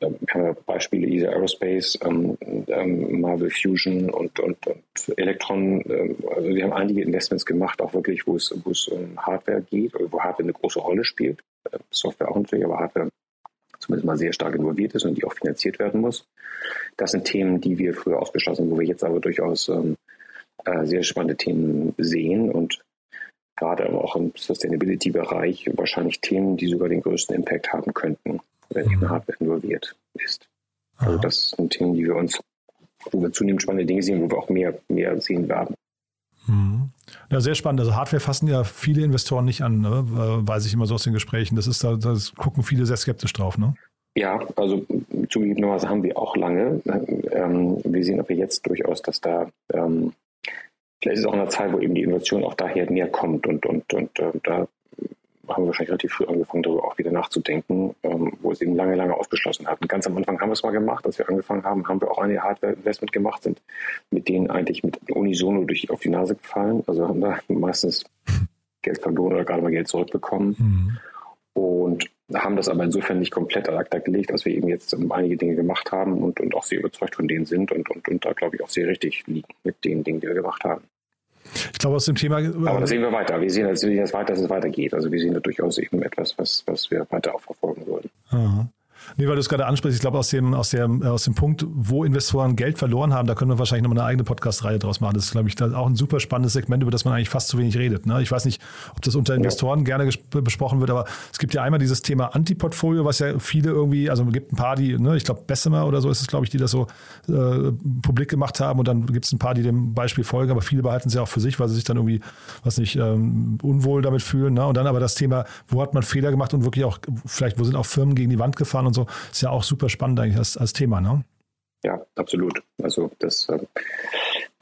ähm, wir haben ja Beispiele ESA Aerospace, ähm, ähm, Marvel Fusion und, und, und Electron. Ähm, also wir haben einige Investments gemacht, auch wirklich, wo es, wo es um Hardware geht, wo Hardware eine große Rolle spielt. Äh, Software auch natürlich, aber Hardware zumindest mal sehr stark involviert ist und die auch finanziert werden muss. Das sind Themen, die wir früher ausgeschlossen, wo wir jetzt aber durchaus ähm, äh, sehr spannende Themen sehen und gerade auch im Sustainability-Bereich wahrscheinlich Themen, die sogar den größten Impact haben könnten, wenn eben Hardware involviert ist. Also das sind Themen, die wir uns, wo wir zunehmend spannende Dinge sehen, wo wir auch mehr, mehr sehen werden. Mhm. Ja, sehr spannend. Also Hardware fassen ja viele Investoren nicht an, ne? weiß ich immer so aus den Gesprächen. Das ist da, das gucken viele sehr skeptisch drauf, ne? Ja, also zugegebenerweise haben wir auch lange. Ähm, wir sehen aber jetzt durchaus, dass da ähm, vielleicht ist es auch in einer Zeit, wo eben die Innovation auch daher näher kommt und, und, und äh, da haben wir wahrscheinlich relativ früh angefangen, darüber auch wieder nachzudenken, ähm, wo es eben lange, lange ausgeschlossen hat. Und ganz am Anfang haben wir es mal gemacht, als wir angefangen haben, haben wir auch eine Hardware-Investment gemacht, sind mit denen eigentlich mit unisono durch auf die Nase gefallen. Also haben da meistens Geld verloren oder gerade mal Geld zurückbekommen. Mhm. Und haben das aber insofern nicht komplett ad acta gelegt, dass wir eben jetzt einige Dinge gemacht haben und, und auch sehr überzeugt von denen sind und, und, und da, glaube ich, auch sehr richtig liegen mit den Dingen, die wir gemacht haben. Ich glaube, aus dem Thema. Aber das sehen wir weiter. Wir sehen, dass, wir weiter, dass es weitergeht. Also wir sehen da durchaus eben etwas, was, was wir weiter auch verfolgen wollen. Aha. Nee, weil du es gerade ansprichst, ich glaube, aus dem, aus, dem, äh, aus dem Punkt, wo Investoren Geld verloren haben, da können wir wahrscheinlich nochmal eine eigene Podcast-Reihe draus machen. Das ist, glaube ich, auch ein super spannendes Segment, über das man eigentlich fast zu wenig redet. Ne? Ich weiß nicht, ob das unter Investoren ja. gerne besprochen wird, aber es gibt ja einmal dieses Thema Antiportfolio, was ja viele irgendwie, also es gibt ein paar, die, ne, ich glaube, Bessemer oder so ist es, glaube ich, die das so äh, publik gemacht haben und dann gibt es ein paar, die dem Beispiel folgen, aber viele behalten es ja auch für sich, weil sie sich dann irgendwie, was nicht, ähm, unwohl damit fühlen. Ne? Und dann aber das Thema, wo hat man Fehler gemacht und wirklich auch, vielleicht, wo sind auch Firmen gegen die Wand gefahren und so, ist ja auch super spannend eigentlich als, als Thema, ne? Ja, absolut. Also das, äh,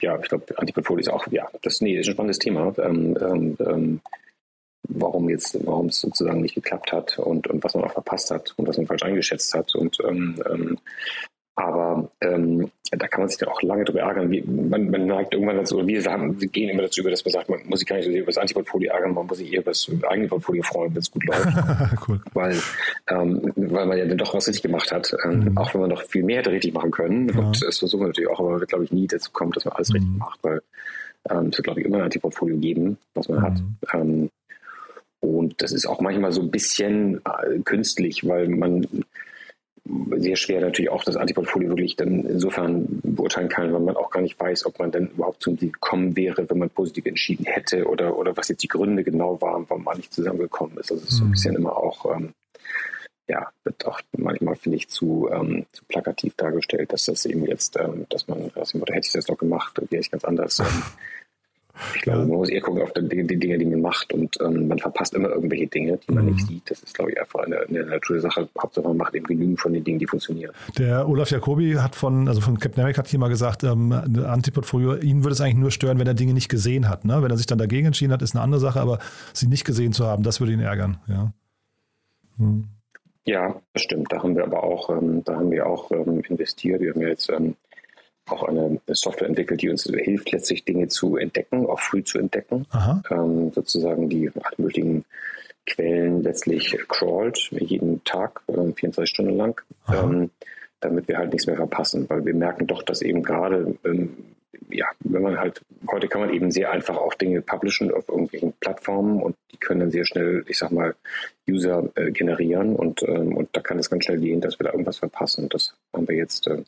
ja, ich glaube, Antiportfolio ist auch, ja, das, nee, ist ein spannendes Thema. Ähm, ähm, ähm, warum jetzt, warum es sozusagen nicht geklappt hat und, und was man auch verpasst hat und was man falsch eingeschätzt hat. Und ähm, ähm, aber ähm, da kann man sich dann auch lange drüber ärgern. Wie, man, man neigt irgendwann dazu, wir sagen, wir gehen immer dazu über, dass man sagt, man muss sich gar nicht so über das Antiportfolio ärgern, man muss sich eher über das eigene Portfolio freuen, wenn es gut läuft. [LAUGHS] cool. Weil, ähm, weil man ja dann doch was richtig gemacht hat, ähm, mhm. auch wenn man noch viel mehr hätte richtig machen können. Ja. Und das versuchen wir natürlich auch, aber glaube ich nie dazu kommen, dass man alles mhm. richtig macht, weil ähm, es wird, glaube ich, immer ein Antiportfolio geben, was man mhm. hat. Ähm, und das ist auch manchmal so ein bisschen äh, künstlich, weil man sehr schwer natürlich auch das Antiportfolio wirklich dann insofern beurteilen kann, weil man auch gar nicht weiß, ob man dann überhaupt zum Sieg gekommen wäre, wenn man positiv entschieden hätte oder, oder was jetzt die Gründe genau waren, warum man nicht zusammengekommen ist. Also es ist so ein mhm. bisschen immer auch, ähm, ja, wird auch manchmal, finde ich, zu, ähm, zu plakativ dargestellt, dass das eben jetzt, ähm, dass man, dass man, hätte ich das doch gemacht, wäre ich ganz anders. [LAUGHS] Ich glaube, man muss eher gucken auf die, die, Dinge, die man macht und ähm, man verpasst immer irgendwelche Dinge, die man mhm. nicht sieht. Das ist, glaube ich, einfach eine, eine Sache. Hauptsache man macht eben genügend von den Dingen, die funktionieren. Der Olaf Jacobi hat von, also von Captain America hat hier mal gesagt, ähm, Antiportfolio, ihn würde es eigentlich nur stören, wenn er Dinge nicht gesehen hat. Ne? Wenn er sich dann dagegen entschieden hat, ist eine andere Sache, aber sie nicht gesehen zu haben, das würde ihn ärgern. Ja. Hm. Ja, das stimmt. Da haben wir aber auch, ähm, da haben wir auch ähm, investiert. Wir haben ja jetzt ähm, auch eine Software entwickelt, die uns hilft, letztlich Dinge zu entdecken, auch früh zu entdecken. Ähm, sozusagen die alle möglichen Quellen letztlich crawlt, jeden Tag, äh, 24 Stunden lang, ähm, damit wir halt nichts mehr verpassen. Weil wir merken doch, dass eben gerade, ähm, ja, wenn man halt, heute kann man eben sehr einfach auch Dinge publishen auf irgendwelchen Plattformen und die können dann sehr schnell, ich sag mal, User äh, generieren und, ähm, und da kann es ganz schnell gehen, dass wir da irgendwas verpassen. Das haben wir jetzt äh,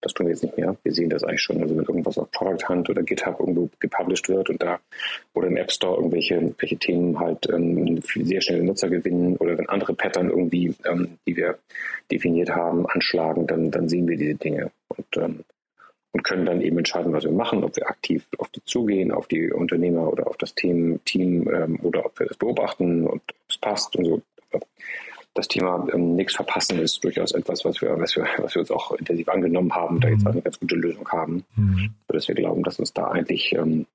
das tun wir jetzt nicht mehr. Wir sehen das eigentlich schon, also wenn irgendwas auf Product Hunt oder GitHub irgendwo gepublished wird und da oder im App Store irgendwelche, irgendwelche Themen halt ähm, sehr schnell Nutzer gewinnen oder wenn andere Pattern irgendwie, ähm, die wir definiert haben, anschlagen, dann, dann sehen wir diese Dinge und, ähm, und können dann eben entscheiden, was wir machen, ob wir aktiv auf die zugehen, auf die Unternehmer oder auf das Team, Team ähm, oder ob wir das beobachten und es passt und so das Thema ähm, nichts verpassen ist durchaus etwas, was wir, was wir, [LAUGHS] was wir uns auch intensiv angenommen haben und da jetzt mhm. eine ganz gute Lösung haben, mhm. sodass wir glauben, dass uns da eigentlich ähm,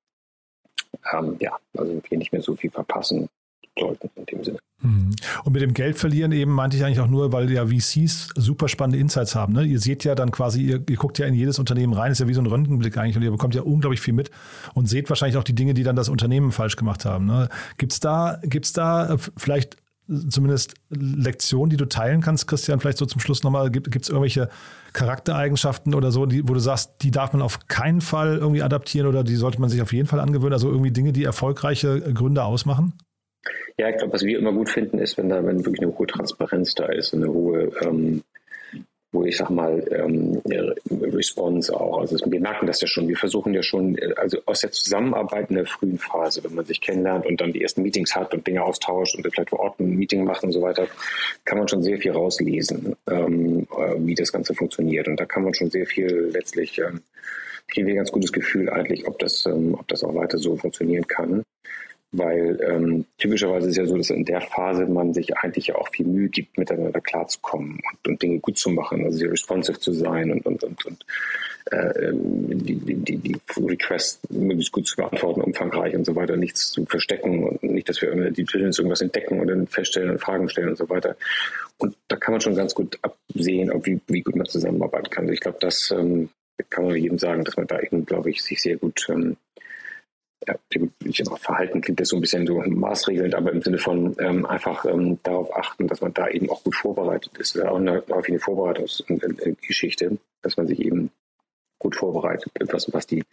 ähm, ja, also wir nicht mehr so viel verpassen sollten in dem Sinne. Mhm. Und mit dem Geld verlieren eben meinte ich eigentlich auch nur, weil ja VCs super spannende Insights haben. Ne? Ihr seht ja dann quasi, ihr, ihr, guckt ja in jedes Unternehmen rein, ist ja wie so ein Röntgenblick eigentlich und ihr bekommt ja unglaublich viel mit und seht wahrscheinlich auch die Dinge, die dann das Unternehmen falsch gemacht haben. Ne? Gibt es da, gibt's da äh, vielleicht zumindest Lektionen, die du teilen kannst, Christian, vielleicht so zum Schluss nochmal, gibt es irgendwelche Charaktereigenschaften oder so, die, wo du sagst, die darf man auf keinen Fall irgendwie adaptieren oder die sollte man sich auf jeden Fall angewöhnen? Also irgendwie Dinge, die erfolgreiche Gründe ausmachen? Ja, ich glaube, was wir immer gut finden, ist, wenn da wenn wirklich eine hohe Transparenz da ist, eine hohe ähm, wo ich sag mal, ähm, Response auch. Also wir merken das ja schon. Wir versuchen ja schon, äh, also aus der Zusammenarbeit in der frühen Phase, wenn man sich kennenlernt und dann die ersten Meetings hat und Dinge austauscht und vielleicht vor Ort ein Meeting macht und so weiter, kann man schon sehr viel rauslesen, ähm, äh, wie das Ganze funktioniert. Und da kann man schon sehr viel letztlich, ähm, kriegen wir ein ganz gutes Gefühl eigentlich, ob das, ähm, ob das auch weiter so funktionieren kann weil ähm, typischerweise ist ja so, dass in der Phase man sich eigentlich auch viel Mühe gibt, miteinander klarzukommen und, und Dinge gut zu machen, also sehr responsive zu sein und, und, und, und äh, die, die, die Requests möglichst gut zu beantworten, umfangreich und so weiter, nichts zu verstecken und nicht, dass wir immer die Diligence irgendwas entdecken und dann feststellen und Fragen stellen und so weiter. Und da kann man schon ganz gut absehen, ob wie, wie gut man zusammenarbeiten kann. Also ich glaube, das ähm, kann man jedem sagen, dass man da eben, glaube ich, sich sehr gut ähm, ja, ich Verhalten klingt das so ein bisschen so maßregelnd, aber im Sinne von ähm, einfach ähm, darauf achten, dass man da eben auch gut vorbereitet ist. Das ist auch eine, häufig eine Vorbereitungsgeschichte, dass man sich eben gut vorbereitet, was, was die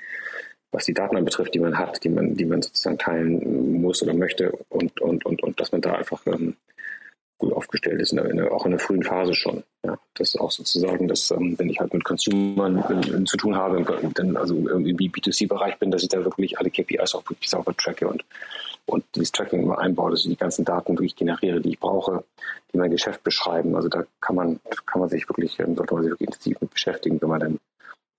was die Daten betrifft, die man hat, die man, die man sozusagen teilen muss oder möchte und, und, und, und dass man da einfach ähm, gut aufgestellt ist, in der, in der, auch in der frühen Phase schon. Ja, das ist auch sozusagen, dass ähm, wenn ich halt mit Consumern äh, zu tun habe, dann also irgendwie B2C-Bereich bin, dass ich da wirklich alle KPIs auch wirklich sauber tracke und und dieses Tracking immer einbaue, dass ich die ganzen Daten wirklich generiere, die ich brauche, die mein Geschäft beschreiben. Also da kann man, kann man sich wirklich, ähm, sollte man sich wirklich intensiv mit beschäftigen, wenn man dann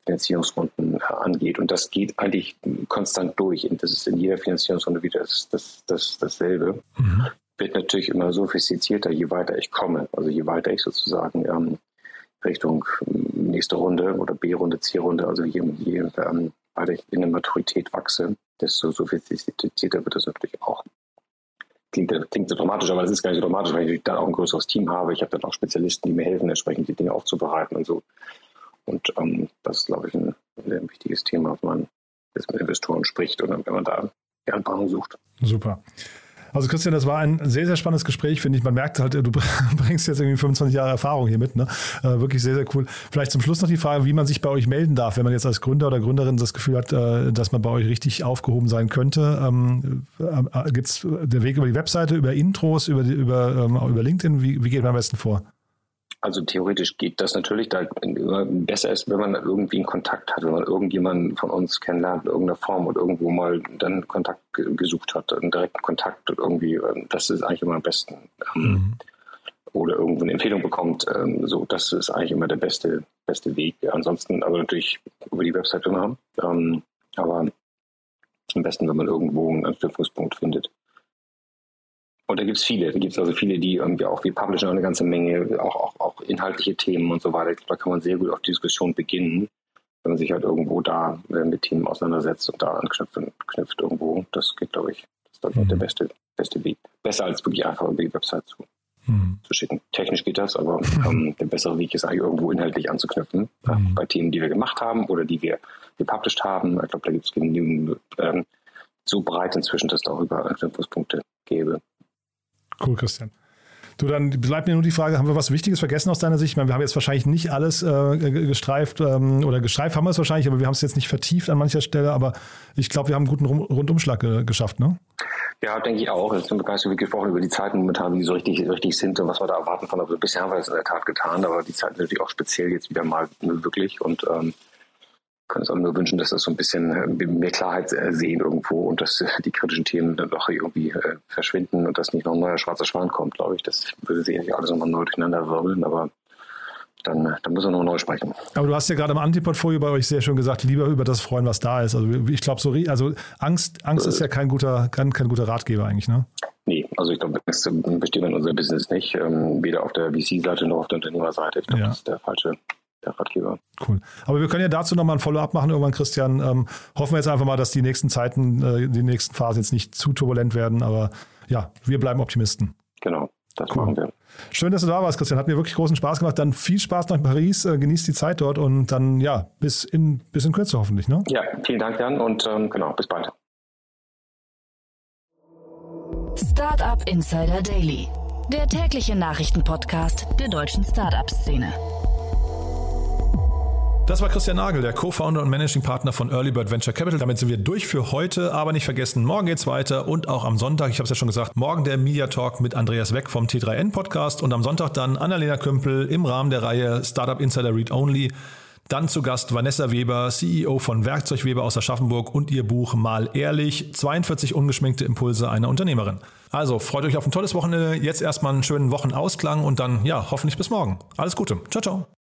Finanzierungsrunden äh, angeht. Und das geht eigentlich konstant durch. Das ist in jeder Finanzierungsrunde wieder das, das, das, dasselbe. Mhm wird natürlich immer sophistizierter, je weiter ich komme. Also je weiter ich sozusagen ähm, Richtung ähm, nächste Runde oder B-Runde, C-Runde, also je, je ähm, weiter ich in der Maturität wachse, desto sophistizierter wird das natürlich auch. Klingt, klingt so dramatisch, aber das ist gar nicht so dramatisch, weil ich dann auch ein größeres Team habe. Ich habe dann auch Spezialisten, die mir helfen, entsprechend die Dinge aufzubereiten und so. Und ähm, das ist, glaube ich, ein sehr wichtiges Thema, wenn man jetzt mit Investoren spricht oder wenn man da Anpassung sucht. Super. Also Christian, das war ein sehr, sehr spannendes Gespräch, finde ich. Man merkt halt, du [LAUGHS] bringst jetzt irgendwie 25 Jahre Erfahrung hier mit. Ne? Äh, wirklich sehr, sehr cool. Vielleicht zum Schluss noch die Frage, wie man sich bei euch melden darf, wenn man jetzt als Gründer oder Gründerin das Gefühl hat, äh, dass man bei euch richtig aufgehoben sein könnte. Ähm, äh, Gibt es der Weg über die Webseite, über Intros, über, über, ähm, über LinkedIn? Wie, wie geht man am besten vor? Also theoretisch geht das natürlich, da besser ist, wenn man irgendwie einen Kontakt hat, wenn man irgendjemanden von uns kennenlernt in irgendeiner Form und irgendwo mal dann Kontakt gesucht hat, einen direkten Kontakt irgendwie, ähm, das ist eigentlich immer am besten. Ähm, mhm. Oder irgendwo eine Empfehlung bekommt, ähm, so, das ist eigentlich immer der beste, beste Weg. Ansonsten aber natürlich über die Website immer. Aber am besten, wenn man irgendwo einen Anknüpfungspunkt findet. Und da gibt es viele. Da gibt es also viele, die irgendwie auch, wir publishen auch eine ganze Menge, auch, auch, auch inhaltliche Themen und so weiter. Da kann man sehr gut auch die Diskussion beginnen, wenn man sich halt irgendwo da äh, mit Themen auseinandersetzt und da anknüpft knüpft irgendwo. Das geht, glaube ich, das ist mhm. der beste, beste Weg. Besser als wirklich einfach über die Website zu, mhm. zu schicken. Technisch geht das, aber ähm, [LAUGHS] der bessere Weg ist eigentlich irgendwo inhaltlich anzuknüpfen. Mhm. bei Themen, die wir gemacht haben oder die wir gepublished haben. Ich glaube, da gibt es genügend ähm, so breit inzwischen, dass es darüber Anknüpfungspunkte gäbe. Cool, Christian. Du, dann bleibt mir nur die Frage, haben wir was Wichtiges vergessen aus deiner Sicht? Ich meine, wir haben jetzt wahrscheinlich nicht alles äh, gestreift ähm, oder gestreift haben wir es wahrscheinlich, aber wir haben es jetzt nicht vertieft an mancher Stelle, aber ich glaube, wir haben einen guten Rundumschlag äh, geschafft, ne? Ja, denke ich auch. Jetzt sind wir gar nicht gesprochen über die Zeiten momentan, die so richtig, richtig sind und was wir da erwarten von. Also bisher haben wir das in der Tat getan, aber die Zeiten sind natürlich auch speziell jetzt wieder mal wirklich und ähm, können uns auch nur wünschen, dass das so ein bisschen äh, mehr Klarheit äh, sehen irgendwo und dass äh, die kritischen Themen dann doch irgendwie verschwinden und dass nicht noch ein neuer schwarzer Schwan kommt, glaube ich. Das würde sicherlich alles nochmal neu durcheinander wirbeln, aber dann, dann müssen wir nochmal neu sprechen. Aber du hast ja gerade im Antiportfolio bei euch sehr schön gesagt, lieber über das freuen, was da ist. Also ich glaube, so, also Angst, Angst ist ja kein guter, kein, kein guter Ratgeber eigentlich, ne? Nee, also ich glaube, Angst besteht in unserem Business nicht, ähm, weder auf der VC-Seite noch auf der Unternehmerseite. Ich glaube, ja. das ist der falsche der Ratgeber. Cool. Aber wir können ja dazu nochmal ein Follow-up machen irgendwann, Christian. Ähm, hoffen wir jetzt einfach mal, dass die nächsten Zeiten, äh, die nächsten Phasen jetzt nicht zu turbulent werden. Aber ja, wir bleiben Optimisten. Genau, das cool. machen wir. Schön, dass du da warst, Christian. Hat mir wirklich großen Spaß gemacht. Dann viel Spaß nach Paris. Äh, genießt die Zeit dort und dann, ja, bis in, bis in Kürze hoffentlich. Ne? Ja, vielen Dank, Jan. Und ähm, genau, bis bald. Startup Insider Daily der tägliche Nachrichtenpodcast der deutschen Startup-Szene. Das war Christian Nagel, der Co-Founder und Managing Partner von Early Bird Venture Capital. Damit sind wir durch für heute, aber nicht vergessen, morgen geht's weiter und auch am Sonntag, ich habe es ja schon gesagt, morgen der Media Talk mit Andreas Weck vom T3N Podcast und am Sonntag dann Annalena Kümpel im Rahmen der Reihe Startup Insider Read Only. Dann zu Gast Vanessa Weber, CEO von Werkzeugweber aus Aschaffenburg und ihr Buch Mal ehrlich, 42 ungeschminkte Impulse einer Unternehmerin. Also freut euch auf ein tolles Wochenende, jetzt erstmal einen schönen Wochenausklang und dann ja, hoffentlich bis morgen. Alles Gute. Ciao, ciao.